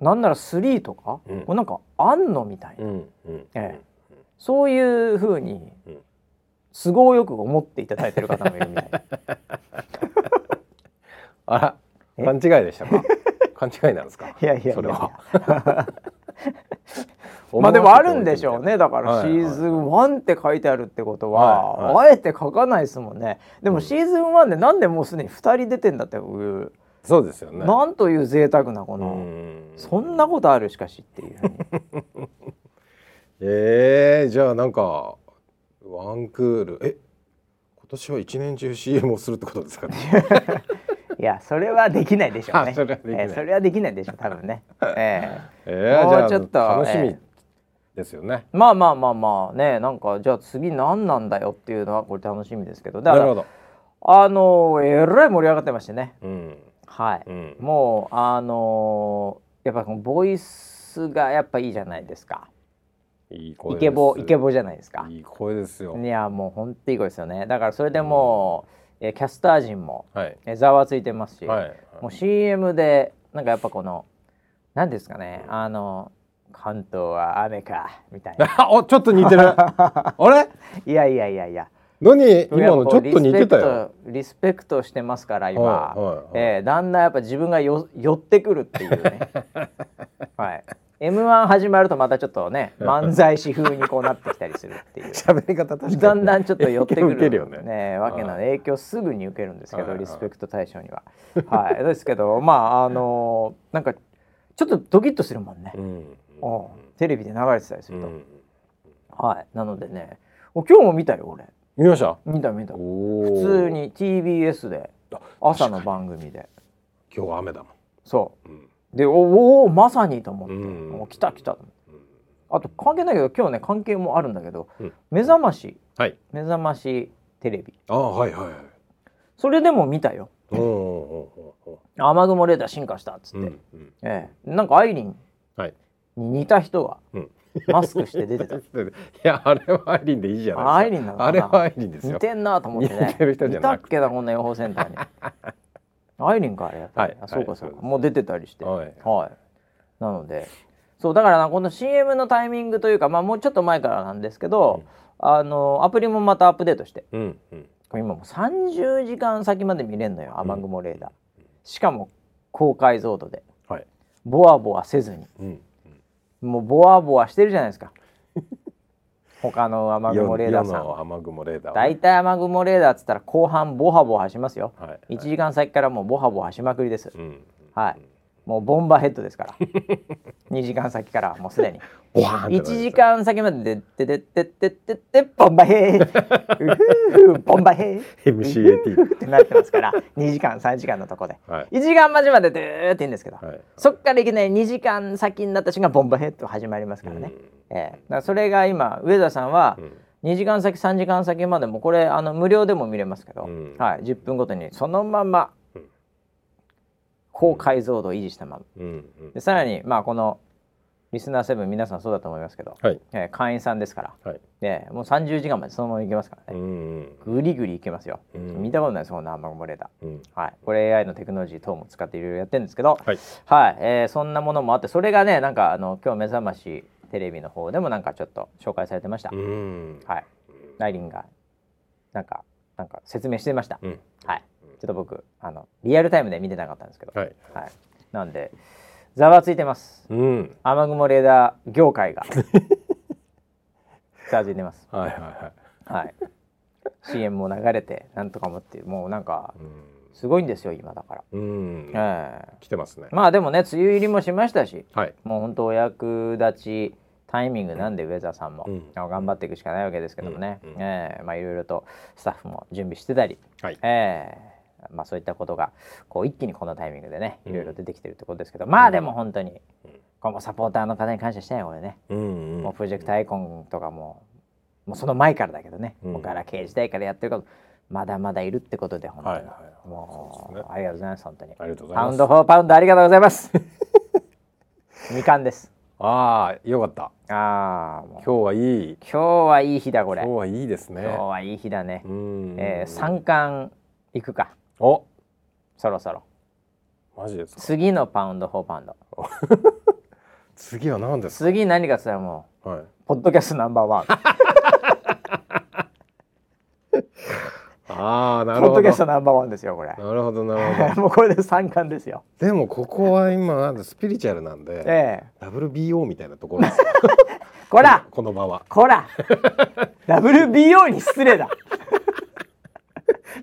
なんなら3とか、うん、これなんかあんのみたいな、うんええ、そういうふうに都合よく思っていただいてる方もいるみたいな。あら勘違いでしたか？勘違いなんですか？いやいやいや。まあでもあるんでしょうね。だからシーズン1って書いてあるってことは、はいはい、あえて書かないですもんね。でもシーズン1でなんでもうすでに2人出てんだっていう。そうですよね。なんという贅沢なこのそんなことあるしかしっていう えー、じゃあなんかワンクール。え今年は一年中 CM をするってことですかね。いやそれはできないでしょうね。それはできない、えー、それはできないでしょう多分ね。えー、えー、もうちょっと楽しみですよね、えー、まあまあまあまあねなんかじゃあ次何なんだよっていうのはこれ楽しみですけど。だからあのえらい盛り上がってましてね。うん、はい、うん、もうあのー、やっぱこのボイスがやっぱいいじゃないですか。いい声イケボイケボじゃないですか。いい声ですよ。いやもう本当いい声ですよね。だからそれでもう。うん。えキャスター陣も、はい、えざわついてますし、はい、もう CM でなんかやっぱこの何ですかねあの関東は雨かみたいな。おちょっと似てる。あれ？いやいやいやいや。何？今のちょっと似てたよ。リスペクトしてますから今、はいはいはい、えー、だんだんやっぱ自分がよ寄ってくるっていうね。はい M1 始まるとまたちょっとね漫才師風にこうなってきたりするっていう。喋り方確だんだんちょっと寄ってくる るよね。ねわけな影響すぐに受けるんですけど、リスペクト対象には。はい。ですけど まああのー、なんかちょっとドキッとするもんね、うん、テレビで流れてたりすると。うん、はい。なのでね今日も見たよ俺。見ました？見た見た。普通に TBS で朝の番組で。今日は雨だもん。そう、うんでおおまさにと思って、うん、もう来た来た。あと関係ないけど今日ね関係もあるんだけど、うん、目覚まし、はい、目覚ましテレビ。あはいはいはい。それでも見たよ。雨雲レーダー進化したっつって、うんうん、ええ、なんかアイリンに似た人が、はい、マスクして出てた。いやあれはアイリンでいいじゃないですか。アイリンなのあれはアイリンですよ。似てんなと思ってね。似てる人じゃなくて。いたっけなこんな予報センターにアイリンかあれやっぱり、はい、あそうかそうか、はい、もう出てたりして、はい、はい、なので。そうだからなこの CM のタイミングというかまあもうちょっと前からなんですけど、うん、あのアプリもまたアップデートして、うんうん、今もう30時間先まで見れるのよ雨雲レーダー、うん、しかも高解像度で、はい、ボワボワせずに、うんうん、もうボワボワしてるじゃないですか他の雨雲レーダーさん。雨雲レーダー。大体雨雲レーダーっつったら後半ボハボハしますよ、はい、1時間先からもうボハボハしまくりです、うん、はいもうボンバーヘッドですから。2時間先からもうすでに。1時間先まで「ででででででボンバーヘーボンバーヘー MCAT」ってなってますから2時間3時間のとこで、は1時間待ちまででーって言うんですけど、そっからいきなり2時間先になった瞬間ボンバーヘッド始まりますからね、うえだそれが今上田さんは、2時間先3時間先までもこれあの無料でも見れますけど、はい、10分ごとにそのまま高解像度を維持したまま、うんうん、でさらにまあこのリスナー7皆さんそうだと思いますけど、はい、えー、会員さんですから、はい、でもう30時間までそのままいけますからね、うんうん、ぐりぐりいけますよ、うん、見たことないですこんな雨雲レーダー、うん、はい、これ AI のテクノロジー等も使っていろいろやってるんですけど、はい。はい、えー、そんなものもあってそれがねなんかあの今日目覚ましテレビの方でもなんかちょっと紹介されてました。はい。ライリンがなんかなんか説明してました。うん、はい。ちょっと僕あのリアルタイムで見てなかったんですけど、はい、はい、なんでざわついてます、うん、雨雲レーダー業界が。ざわついてます。はいはいはい。はい。CM も流れてなんとかもっていう。もうなんか、すごいんですよ今だから。うん、えー、来てますね。まあでもね梅雨入りもしましたし、はい、もう本当お役立ちタイミングなんで、ウェザーさんも、うん、頑張っていくしかないわけですけどもね、うん。うん、えー、まあいろいろとスタッフも準備してたり、はい、えー、まあそういったことがこう一気にこのタイミングでねいろいろ出てきてるってことですけど、まあでも本当に、今後サポーターの方に感謝したいよ俺ね、うんうん、もうプロジェクトアイコンとかももうその前からだけどね、うん、もうガラケー時代からやってることまだまだいるってことで本当に、はいはい、もう、ね、ありがとうございます本当に。ありがとうございます。パウンドフォーパウンドありがとうございます。みかんです。ああよかった。ああ今日はいい。今日はいい日だこれ。今日はいいですね。今日はいい日だね。うん。えー、三冠いくかおそろそろマジです次のパウンドフォーパウンド 次は何ですか？次何かっつったらもう、はい、ポッドキャストナンバーワン ああなるほど。ポッドキャストナンバーワンですよこれ。なるほどなるほど。もうこれで三冠ですよ。でもここは今スピリチュアルなんで、ええ、WBO みたいなところです。こらこの場は。こら WBO に失礼だ。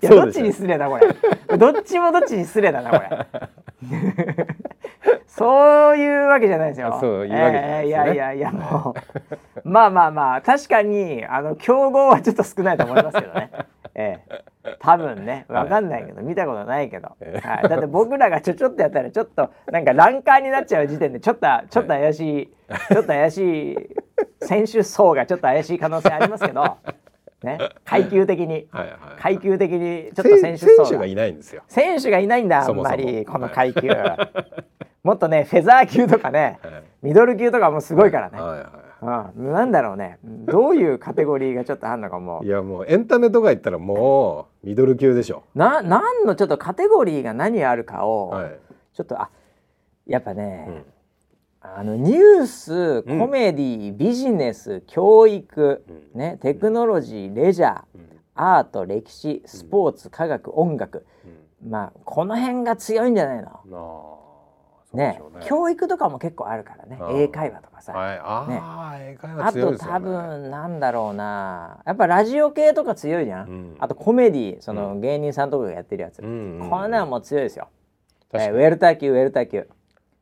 いやどっちに失礼だこれ。どっちもどっちに失礼だなこれ。そういうわけじゃないですよ。そういうわけじゃないですね、えー、いやいやいやもうまあまあまあ確かにあの競合はちょっと少ないと思いますけどね。ええ、多分ね分かんないけど、見たことないけど、はい、だって僕らがちょちょっとやったらちょっとなんかランカーになっちゃう時点でちょっとちょっと怪しい、ちょっと怪しい選手層がちょっと怪しい可能性ありますけど。ね、階級的に、はいはい、階級的にちょっと選手層がいないんですよ。選手がいないんだあんまりこの階級、もっとねフェザー級とかね、ミドル級とかもすごいからね、はいはいああなんだろうね。どういうカテゴリーがちょっとあんのかも。いやもうエンタメとか言ったらもうミドル級でしょ。な何のちょっとカテゴリーが何あるかを、はい、ちょっとあやっぱね、うん、あのニュースコメディ、うん、ビジネス教育、うん、ね、テクノロジーレジャー、アート歴史スポーツ科学音楽、まあこの辺が強いんじゃないの？ね、ね、教育とかも結構あるからね。英会話とかさ、はい、あ,、ね、あと多分なんだろうな。やっぱラジオ系とか強いじゃん、うん、あとコメディその芸人さんとかがやってるやつ、うん、こんなんも強いですよ、えー、ウェルター級ウェルター級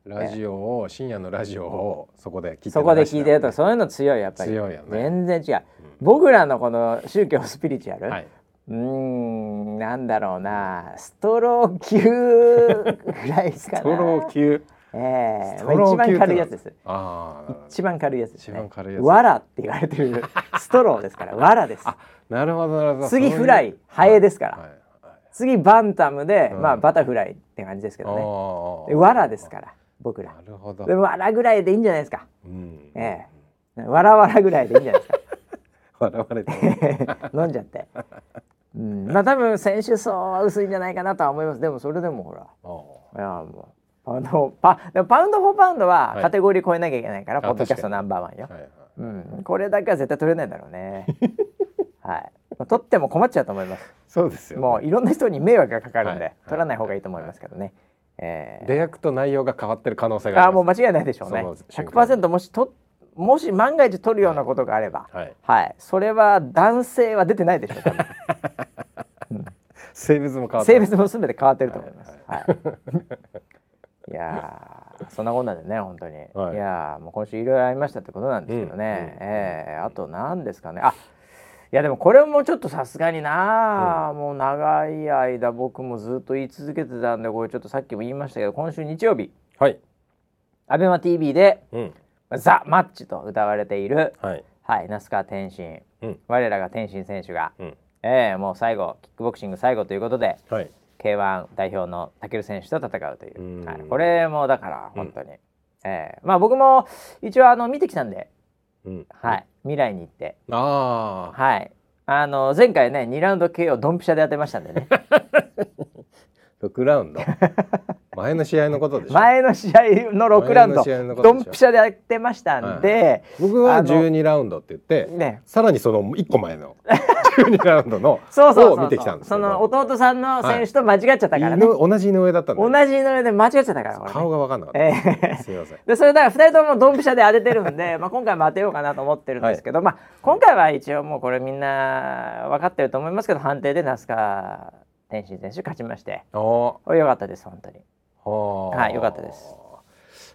ラジオを深夜のラジオをそこで聞いて、そこで聞いてるとそういうの強いやっぱり。強いよ、ね、全然違う、僕らのこの宗教スピリチュアル、はい。うんなんだろうな。ストロー級ぐらいですかね。ストロー級？ええ。ー、まあ、一番軽いやつです。ああ、一番軽いやつです、ね。一番軽いやつ。わらって言われてる。ストローですから、わらです。なるほどなるほど。次フライ、ハエですから。はいはい次バンタムで、うん、まあバタフライって感じですけどね。わらですから、僕ら。なるほど。でわらぐらいでいいんじゃないですか。うん、ええ。ー、わらわらぐらいでいいんじゃないですか。笑われて 飲んじゃって。うん、まあ多分選手層は薄いんじゃないかなとは思います。でもそれでもほら。いやもう。パウンドパでもパウンドフォーパウンドはカテゴリー超えなきゃいけないから、はい、ポッドキャストナンバーワンよ、はいはい、うん、これだけは絶対取れないだろうね。はい。取っても困っちゃうと思います。そうですよ、ね、もういろんな人に迷惑がかかるんで、はい、取らない方がいいと思いますけどね、えー、出役と内容が変わってる可能性がああもう間違いないでしょうね。100%もし取もし万が一取るようなことがあれば、はい、はい、それは男性は出てないでしょう、うん、性別も変わって性別もすべて変わってると思います。はい、はい、い。やそんなこんなでね本当に、はい、いやもう今週いろいろありましたってことなんですけどね、うん、えー、あと何ですかね。あいやでもこれもちょっとさすがにな、うん、もう長い間僕もずっと言い続けてたんでこれちょっとさっきも言いましたけど今週日曜日、はい、アベマ t v で、うん。ザ・マッチと歌われている、はい、はい、那須川天心、うん、我らが天心選手が、うん、えー、もう最後キックボクシング最後ということで、はい、K1 代表の武選手と戦うという、はい、これもだから本当に、うん、えー、まあ僕も一応あの見てきたんで、うん、はい。未来に行って。あはい。あの前回ね2ラウンド KO ドンピシャで当てましたんでね。6ラウンド前の試合のことで前の試合の6ラウンド。ドンピシャでやってましたんで、はい、僕は12ラウンドって言って、ね、さらにその1個前の 12ラウンドのそうそう見てきたんですその弟さんの選手と間違っちゃったからね、はい、同じ井上だった同じ井上で間違っちゃったから、ね、顔が分かんなかった、えー、すみません。でそれだから2人ともドンピシャで当ててるんで まあ今回も当てようかなと思ってるんですけど、はい、まあ今回は一応もうこれみんな分かってると思いますけど判定で那須川天心選手勝ちまして。お。よかったです本当にはいよかったです。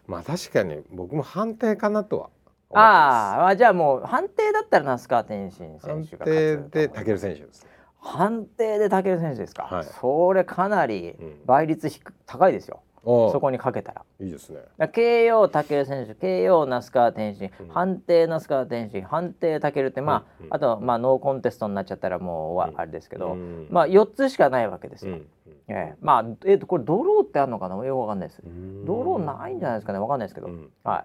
まあ確かに僕も判定かなとはああじゃあもう判定だったら那須川天心選手が判定で武選手です、判定で武選手ですか、はい、それかなり倍率低、うん、高いですよそこにかけたら。いいですね。KO 武選手 KO 那須川天心、うん、判定那須川天心判定武ってまあ、うん、あとまあノーコンテストになっちゃったらもうあれですけど、まあ4つしかないわけですよ、えー、まあえっ、ー、とこれドローってあるのかな？よくわかんないです。ドローないんじゃないですかね？わかんないですけど、は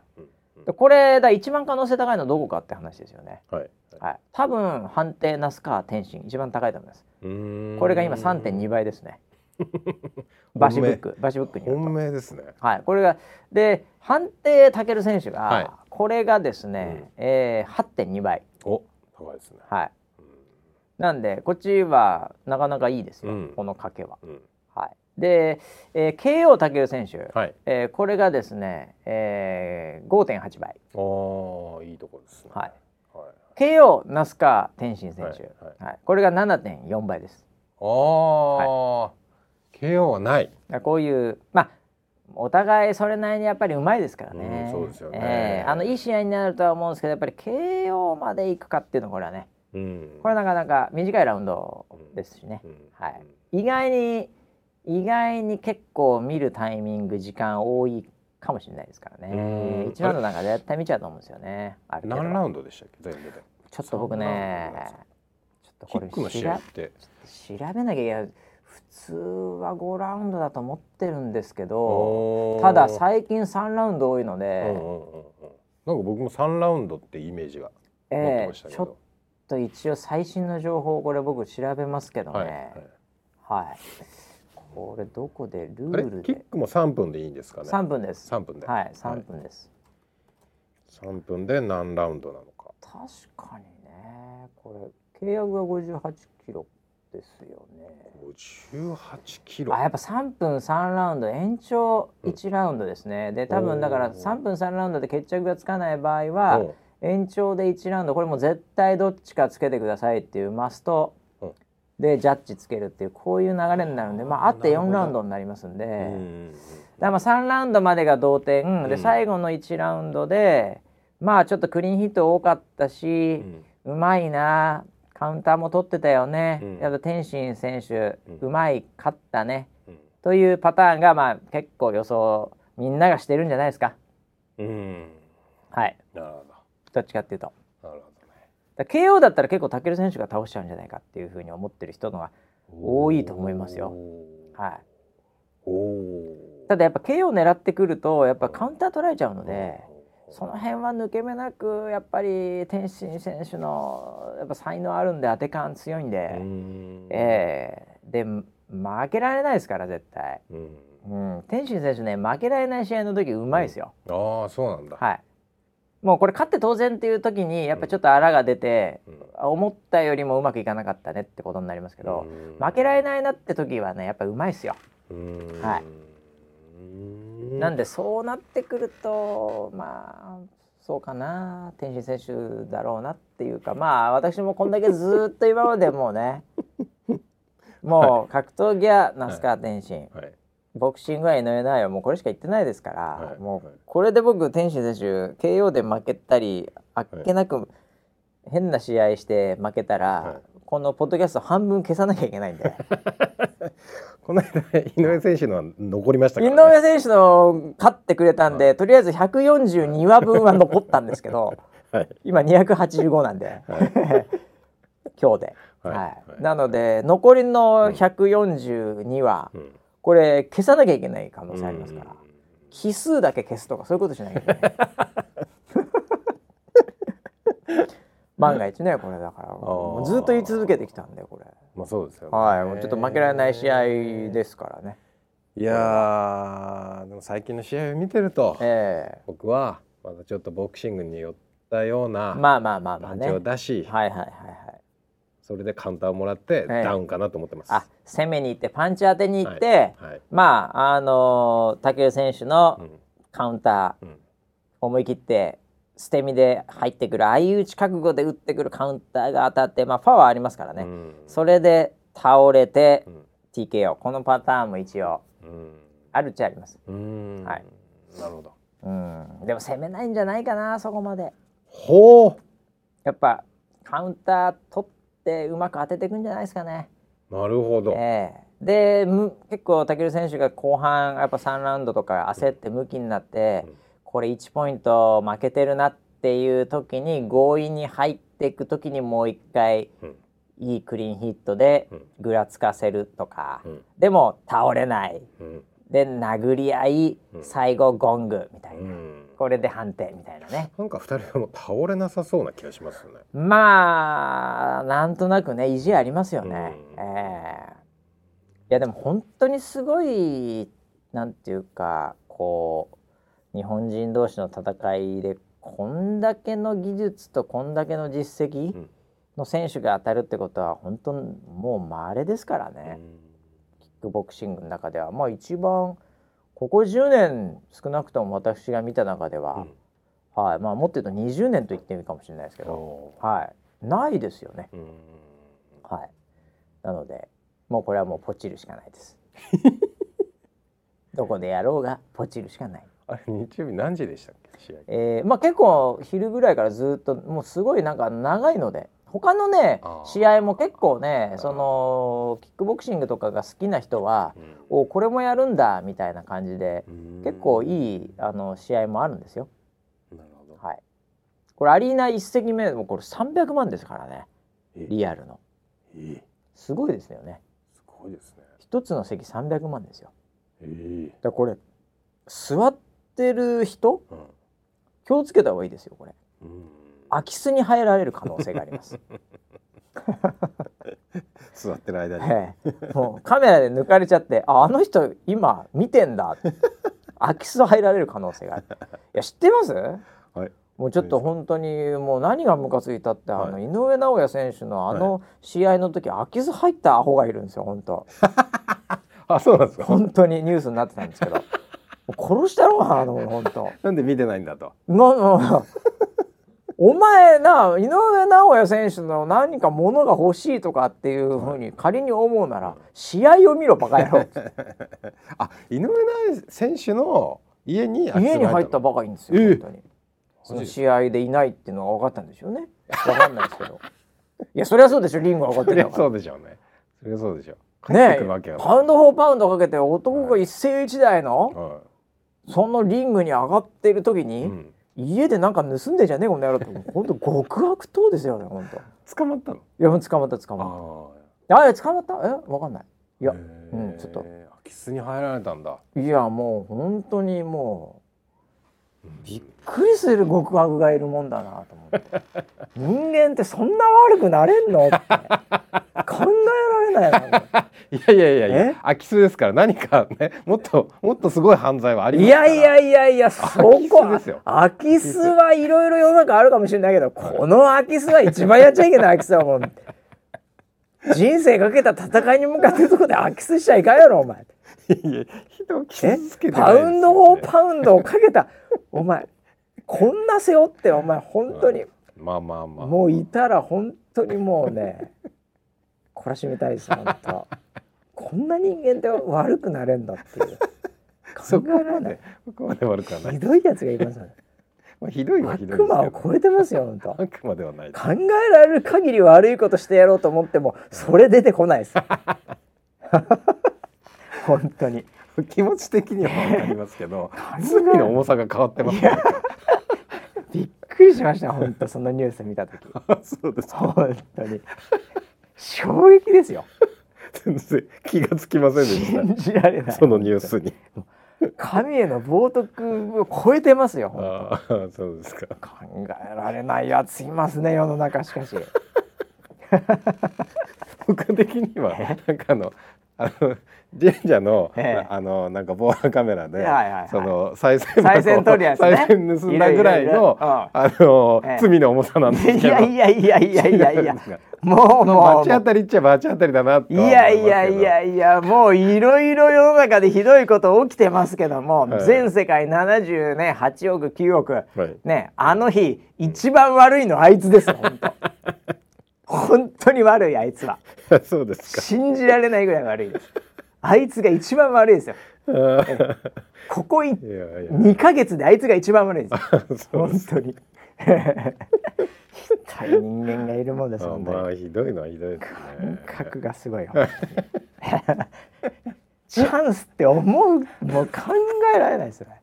い、これだ一番可能性高いのはどこかって話ですよね。はい。はい。多分判定那須川天心一番高いと思います。これが今3.2倍ですね。バシブックバシブックに本命ですね。はい。これがで判定たける選手が、はい、これがですね、うん、えー、8.2倍。お高いですね。はい。なんでこっちはなかなかいいですよ、うん、この賭けは。うんで、えー、KO 武選手、はい、えー、これがですね、えー、5.8倍。ああいいところですね。はい。はい、KO 那須川天心選手、はい、はいはい、これが7.4倍です。ああ、はい、KO はない。こういうまあお互いそれなりにやっぱりうまいですからね。うん、そうですよね、えー、あのいい試合になるとは思うんですけどやっぱり KO までいくかっていうのはこれはね、うん、これなかなか短いラウンドですしね、うん、はい、意外に意外に結構見るタイミング時間多いかもしれないですからね。一ラウンドなんか絶対見ちゃうと思うんですよね。何ラウンドでしたっけ？全部でちょっと僕ねちょっとこれ調べなきゃいけない。普通は5ラウンドだと思ってるんですけどただ最近3ラウンド多いので、うんうんうんなんか僕も3ラウンドってイメージがえー、ちょっと一応最新の情報これ僕調べますけどね。はい、はい。はい。これどこでルールキックも三分でいいんですかね？三分です。三分で。はい三分です、三分で何ラウンドなのか。確かにね。これ契約が五十八キロですよね。五十八キロ。あやっぱ三分三ラウンド延長一ラウンドですね、うん、で多分だから三分三ラウンドで決着がつかない場合は延長で一ラウンドこれも絶対どっちかつけてくださいっていうマスト。でジャッジつけるっていうこういう流れになるんでまああって4ラウンドになりますんで。だまあ3ラウンドまでが同点。で最後の1ラウンドでまあちょっとクリーンヒット多かったし、うまいなカウンターも取ってたよね、うん、やっぱ天心選手、うまい勝ったね、というパターンがまあ結構予想みんながしてるんじゃないですか。うん、はい。なるほど。どっちかっていうと。なるほど KO だったら結構武選手が倒しちゃうんじゃないかっていうふうに思ってる人のが多いと思いますよ。はい、ただやっぱ KO を狙ってくるとやっぱカウンター取られちゃうのでその辺は抜け目なくやっぱり天心選手のやっぱ才能あるんで当て感強いんで、えー、で負けられないですから絶対。うん、天心選手ね負けられない試合の時うまいですよ。うん、ああそうなんだ。はい。もうこれ勝って当然っていう時にやっぱちょっとあらが出て、うん、思ったよりもうまくいかなかったねってことになりますけど、負けられないなって時はねやっぱうまいっすよ。はい、なんでそうなってくるとまあそうかな。天心選手だろうなっていうか。まあ私もこんだけずっと今までもうね もう格闘技は那須川天心、はい。はい。ボクシングは井上尚弥もうこれしか言ってないですから、はい、もうこれで僕天心選手 KO で負けたりあっけなく変な試合して負けたら、はい、このポッドキャスト半分消さなきゃいけないんで この間井上選手のは残りましたね、井上選手の勝ってくれたんで、はい、とりあえず142話分は残ったんですけど、はい、今285なんで、今日で。はい、なので残りの142話、うん。これ消さなきゃいけない可能性ありますから、奇数だけ消すとかそういうことしなきゃいけない 万が一ねこれだから。ずっと言い続けてきたんでこれ。まあそうですよ、ね、はい。もうちょっと負けられない試合ですからね。いやでも最近の試合を見てると、えー、僕はまだちょっとボクシングに寄ったようなまあまあまあまあね。を出し、はいはいはいはい。それでカウンターをもらってダウンかなと思ってます。あ攻めに行ってパンチ当てに行って、はい。はい、まああの武尊選手のカウンター、うん、思い切って捨て身で入ってくる相打ち覚悟で打ってくるカウンターが当たってまあパワーありますからね、うん、それで倒れて、うん、TKO このパターンも一応、あるっちゃあります。はい、なるほど。うん。でも攻めないんじゃないかなそこまで。ほう。やっぱカウンター取ってうまく当てていくんじゃないですかね。なるほど。えー、で結構武尊選手が後半やっぱ3ラウンドとか焦ってムキになって、うん、これ1ポイント負けてるなっていう時に強引に入っていく時にもう一回、うん、いいクリーンヒットでぐらつかせるとか、うん、でも倒れない、で殴り合い、最後ゴングみたいな。これで判定みたいなね。なんか2人とも倒れなさそうな気がしますよね。まあなんとなくね意地ありますよね、うん、えー、いやでも本当にすごいなんていうかこう日本人同士の戦いでこんだけの技術とこんだけの実績の選手が当たるってことは本当もう稀ですからね、うん、キックボクシングの中では。まあ一番ここ10年少なくとも私が見た中では、うん、はい。まあもっと言うと20年と言ってもいいかもしれないですけど、はい、ないですよね。はい、なのでもうこれはもうポチるしかないです。どこでやろうがポチるしかない。あれ日曜日何時でしたっけ？試合？えー、まあ結構昼ぐらいからずっともうすごいなんか長いので。他のね試合も結構ねそのキックボクシングとかが好きな人は、うん、おこれもやるんだみたいな感じで結構いいあの試合もあるんですよ。なるほどはい、これアリーナ1席目でもこれ300万ですからねリアルの。すごいですよね。すごいですね。一つの席300万ですよ。えだこれ座ってる人、うん、気をつけた方がいいですよこれ。うん。空き巣に入られる可能性があります。座ってる間に、ええ、もうカメラで抜かれちゃってああの人今見てんだ。空き巣入られる可能性がある。いや知ってます、はい、もうちょっと本当にもう何がムカついたって、はい、あの井上尚弥選手のあの試合の時、空き巣入ったアホがいるんですよ本当。あそうなんですか？本当にニュースになってたんですけど殺したろうあの本当。なんで見てないんだと。まあ お前な井上尚弥選手の何かものが欲しいとかっていうふうに仮に思うなら試合を見ろバカ野郎 あ井上尚弥選手の家に家に入ったばかりんですよ、えー、本当に。その試合でいないっていうのが分かったんでしょうね。分かんないですけど。いやそりゃそうでしょリング上がってるからそうでしょうね。それはそうでしょう。ねパウンド・フォー・パウンドかけて男が一世一代の、はい、そのリングに上がっている時に、うん。家でなんか盗んでじゃねえこの野郎と 本当極悪党ですよね本当。捕まったの？いや捕まった捕まった。ああ捕まった？え？わかんない。いやうんちょっと。空き巣に入られたんだ。いやもう本当にもうびっくりする極悪がいるもんだなと思って。人間ってそんな悪くなれんの？って。考えられないよ いやいやいやいや空き巣ですから。何かねもっともっとすごい犯罪はありますいやいやいやいやそこ空き巣はいろいろ世の中あるかもしれないけどこの空き巣は一番やっちゃいけない空き巣はもう人生かけた戦いに向かってるとこで空き巣しちゃいかんやろお前。いや人傷つけてパウンド4パウンドをかけた お前こんな背負ってお前本当に、まあまあまあ。もういたら本当にもうね懲らしめたいです本当。こんな人間って悪くなれんだっていう。考えられない。そこまで悪くはない。ひどいやつがいますね。まあひどいはひどい悪魔を超えてますよ本当。悪魔ではない考えられる限り悪いことしてやろうと思ってもそれ出てこないです。本当に気持ち的にはわかりますけど 罪の重さが変わってます、ね、びっくりしました本当そのニュース見た時。そうです。本当に。衝撃ですよ。全然気がつきませんでした。信じられない。そのニュースに。神への冒涜を超えてますよああそうですか。考えられないやついますね世の中しかし。僕的にはなんかあのあの神社の、ええ、あのなんか防犯カメラで、はいはいはい、その再生再生取るやつ、ね、再生盗んだぐらいのあの、え、罪の重さなんですけど。いやいやいやいやいやいや。もうもう罰当たりっちゃ罰当たりだないやいやいやいやもういろいろ世の中でひどいこと起きてますけども、はい、全世界70ね8億9億、はい、ねあの日一番悪いのあいつです本当 本当に悪いあいつは。そうですか。信じられないぐらい悪いです。あいつが一番悪いですよ。ここい2か月であいつが一番悪いです。本当に。ひどい人間がいるもんですもんねまあひどいのはひどいね。感覚がすごい。よチャンスって思うもう考えられないですよね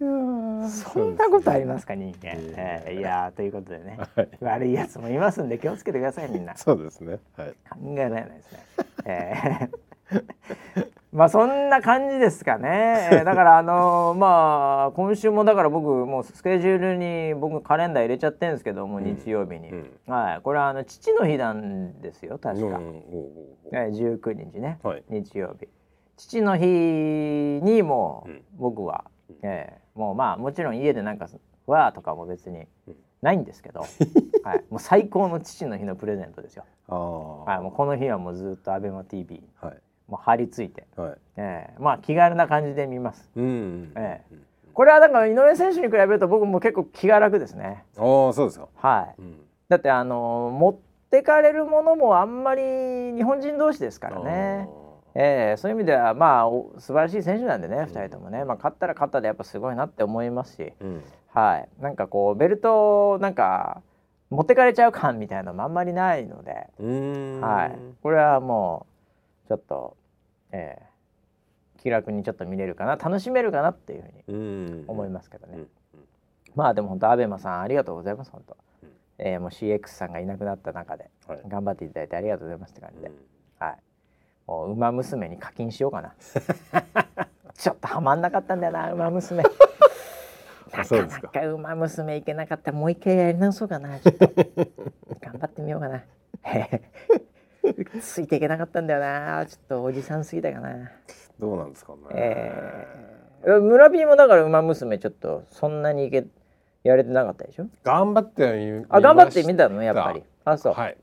そんなことありますか人間、えー、いやということでね、はい、悪いやつもいますんで気をつけてくださいみんな。そうですね、はい、考えられないですね、えー。まあそんな感じですかね。だからあのー、まあ今週もだから僕もうスケジュールに僕カレンダー入れちゃってるんですけども、うん、日曜日に、うん、はい。これはあの父の日なんですよ確か、うん、19日ね、はい、日曜日。父の日にも僕は、うん、えー、もうまあもちろん家でなんかふわーとかも別にないんですけど、はい、もう最高の父の日のプレゼントですよ。はい、もうこの日はもうずっと ABEMATV、はいもう張り付いて、はい、えー、まあ気軽な感じで見ます。うん、えー、これはだから井上選手に比べると僕も結構気が楽ですね。ああそうですか。はい。うん、だってあの持ってかれるものもあんまり日本人同士ですからね。えー、そういう意味ではまあ素晴らしい選手なんでね、うん、2人ともね、まあ、勝ったら勝ったでやっぱすごいなって思いますし、うん、はい。なんかこうベルトなんか持ってかれちゃう感みたいなのもあんまりないので、はい、これはもうちょっとえー、気楽にちょっと見れるかな。楽しめるかなっていうふうに思いますけどね、うん。うん、まあでも本当アベマさんありがとうございます本当、うん、えー、もう CX さんがいなくなった中で頑張っていただいてありがとうございますって感じで、うん、はい馬娘に課金しようかな。ちょっとはまんなかったんだよな馬娘。なかなか馬娘いけなかった。もう一回やり直そうかなちょっと。頑張ってみようかな。ついていけなかったんだよなちょっとおじさんすぎたかな。どうなんですかね、えー、村 P もだから馬娘ちょっとそんなにいけやれてなかったでしょ？頑張ってあ頑張ってみたの？やっぱり。あそう。はい。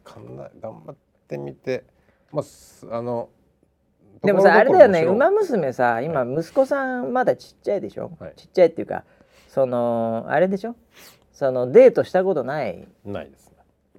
頑張ってみてまああのでもさあれだよね。馬娘さ今息子さんまだちっちゃいでしょ、はい、ちっちゃいっていうかそのあれでしょ？そのデートしたことないないです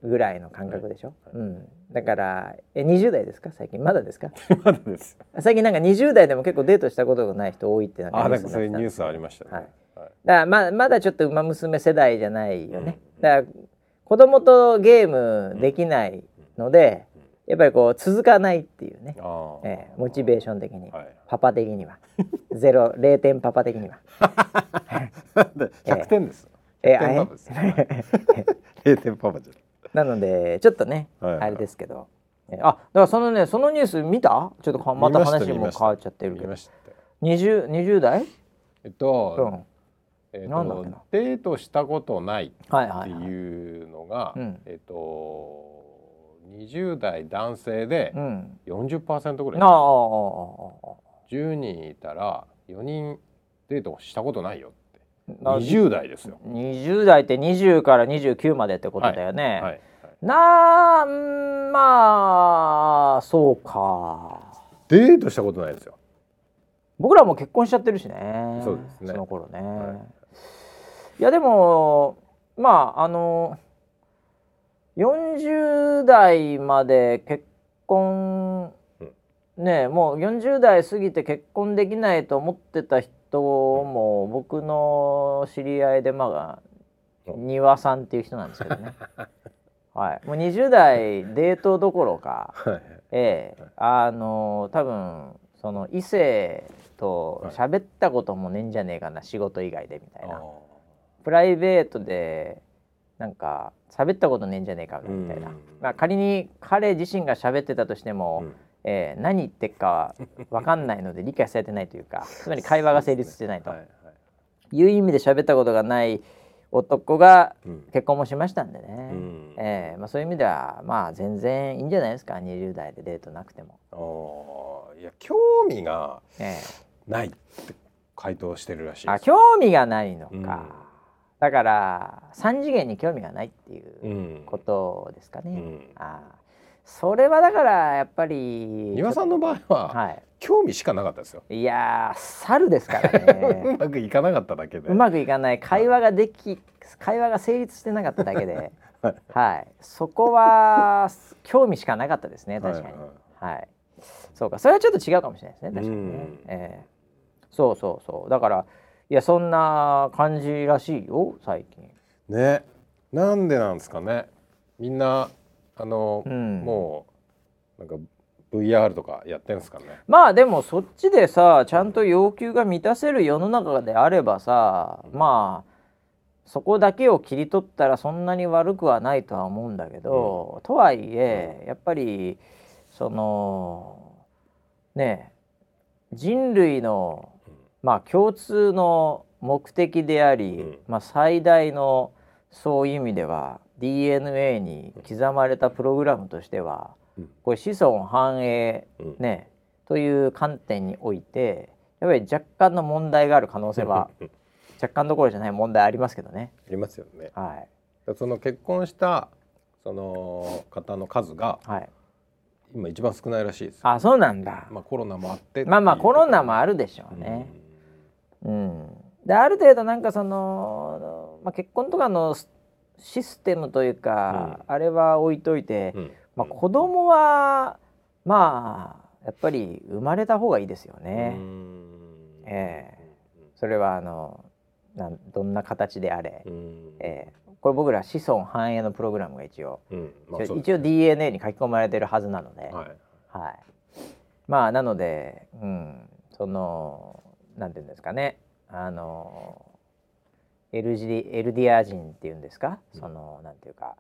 ぐらいの感覚でしょ、はい、うん、だからえ20代ですか？最近。まだですか？まだです。最近なんか20代でも結構デートしたことがない人多いってなんかあなんかそういうニュースありましたね、はい、だからままだちょっと馬娘世代じゃないよね、うん、だから子供とゲームできないので、やっぱりこう続かないっていうね、えー、モチベーション的に、はい、パパ的には。ゼロ0点パパ的には。100点です、えー、えー、0 点パパじゃなのでちょっとね、はいはい、あれですけど。あだからそのねそのニュース見た？ちょっとまた話も変わっちゃってるけど。20, 20代？えっと、うん。えーと、とデートしたことないっていうのが、はいはいはい、えっ、ー、と20代男性で40%ぐらい、うん、あ10人いたら4人デートしたことないよ20代ですよ。20代って20から29までってことだよね、はいはい、なあまあそうか。デートしたことないですよ。僕らも結婚しちゃってるしねそうですね。その頃ね、はい、いやでもまああの40代まで結婚ねもう40代過ぎて結婚できないと思ってた人も僕の知り合いでまあ庭さんっていう人なんですけどね。はい。もう20代デートどころか、ええあの多分その異性と喋ったこともねえんじゃねえかな仕事以外でみたいな。プライベートでなんか喋ったことねえんじゃねえかみたいな、まあ、仮に彼自身が喋ってたとしても、うん。えー、何言ってっか分かんないので理解されてないというか つまり会話が成立してないと。いう意味で喋ったことがない男が結婚もしましたんでね、うん、えー、まあ、そういう意味ではまあ全然いいんじゃないですか。20代でデートなくても。いや興味がないって回答してるらしいあ興味がないのか、うん、だから3次元に興味がないっていうことですかね。うん、あそれはだからやっぱり丹羽さんの場合は、はい、興味しかなかったですよ。いや猿ですからね。うまくいかなかっただけで。うまくいかない。会話ができ会話が成立してなかっただけで。はい、そこは興味しかなかったですね確かに、はい、はい。はい、そうか。それはちょっと違うかもしれないですね確かにね、えー、そうそうそう。だからいやそんな感じらしいよ最近。ね。なんでなんですかね。みんなあの、うん、もうなんか VR とかやってんすかね。まあでもそっちでさちゃんと要求が満たせる世の中であればさ、うん、まあそこだけを切り取ったらそんなに悪くはないとは思うんだけど、うん、とはいえやっぱりそのね人類のまあ共通の目的であり、まあ、最大のそういう意味では DNA に刻まれたプログラムとしては、これ子孫繁栄ね、という観点においてやっぱり若干の問題がある可能性は 若干どころじゃない問題ありますけどね。ありますよね。はい、その結婚したその方の数が、はい、今一番少ないらしいです。あそうなんだ。まあコロナもあってまあまあコロナもあるでしょうね。うん、うん、である程度なんかその、まあ、結婚とかのシステムというか、うん、あれは置いといて、うん、まあ、子供はまあやっぱり生まれた方がいいですよね。ええ。ー、それはあのなんどんな形であれ、えー、これ僕ら子孫繁栄のプログラムが一応、うん。まあ、一応 DNA に書き込まれてるはずなので、はい、はい、まあなので、うん、そのなんていうんですかね。あのエルジエルディア人っていうんですか、そのなんていうか。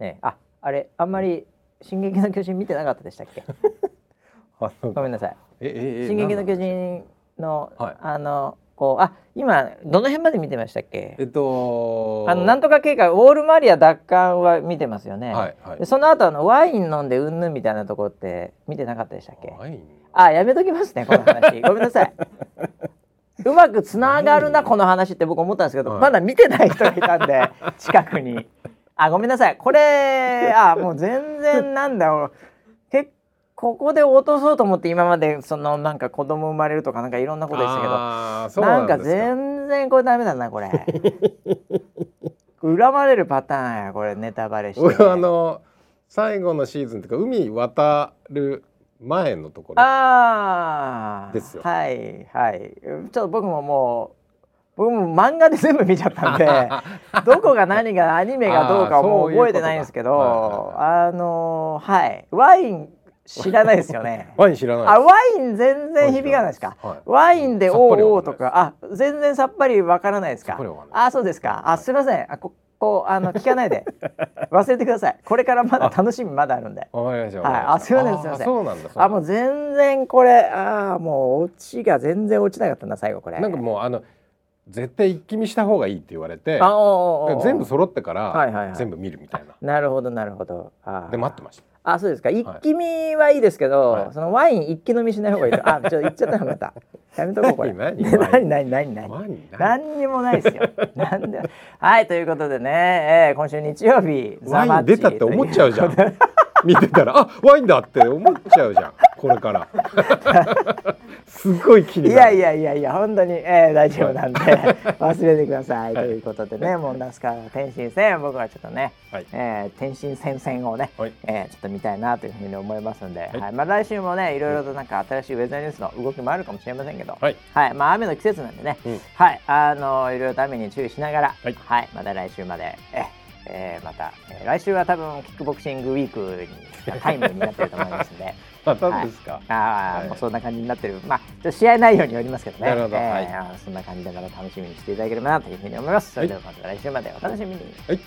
ね。ああれあんまり「進撃の巨人」見てなかったでしたっけ？ごめんなさい「ええ進撃の巨人の」はい、あのこうあ今どの辺まで見てましたっけ？えっとあのなんとか計画ウォールマリア奪還は見てますよね、はいはい、でその後あのワイン飲んでうんぬんみたいなところって見てなかったでしたっけ？あやめときますねこの話。ごめんなさい。うまくつながるなこの話って僕思ったんですけど、はい、まだ見てない人がいたんで 近くに。あごめんなさい。これあもう全然なんだろう。結ここで落とそうと思って今までそのなんか子供生まれるとかなんかいろんなことでしたけどなんか。全然これダメだなこれ。恨まれるパターンやこれネタバレして、あの最後のシーズンというか海渡る前のところですよ。はいはいちょっと僕ももう僕も漫画で全部見ちゃったんで どこが何がアニメがどうかもう覚えてないんですけどあのはいワイン知らないですよね。ワイン知らない。あ、ワイン全然響かないですか？ワイはい、ワインでおーおーとか、あ、全然さっぱりわからないですか？あ、そうですか。あ、すみません。あ、ここあの聞かないで。忘れてください。これからまだ楽しみまだあるんで。はい。あすみませんすみません。そうなんだあもう全然これああもうオチが全然落ちなかったな最後これ。なんかもうあの絶対一気見した方がいいって言われて全部揃ってから全部見るみたいな、なるほどなるほど。で待ってましたあそうですか。一気見はいいですけど、はい、そのワイン一気飲みしない方がいいあちょっと言っちゃったまたやめとこうこれ。何何何何？何何にもないですよ。なんではいということでね、えー、今週日曜日ワイン出たって思っちゃうじゃん。見てたらあワインだって思っちゃうじゃん。これから すごい気にいやいやいやいや本当に、えー、大丈夫なんで忘れてください、はい、ということでねもうナスカ天心戦僕はちょっとね、はい、えー、天心戦線をね、はい、えー、ちょっと見たいなというふうに思いますんで、はい、はい、まあ、来週もねいろいろとなんか新しいウェザーニュースの動きもあるかもしれませんけど、はい、はい、まあ雨の季節なんでね、うん、はい。あのいろいろと雨に注意しながら、はい、はい、また来週までええー、また、えー、来週は多分キックボクシングウィークにタイムになってると思いますんで。またですか。はい、ああ、はい、もうそんな感じになってる。まあ、試合内容によりますけどね。なるほど。えー、はい、そんな感じでまた楽しみにしていただければなというふうに思います。それではまた来週までお楽しみに。はい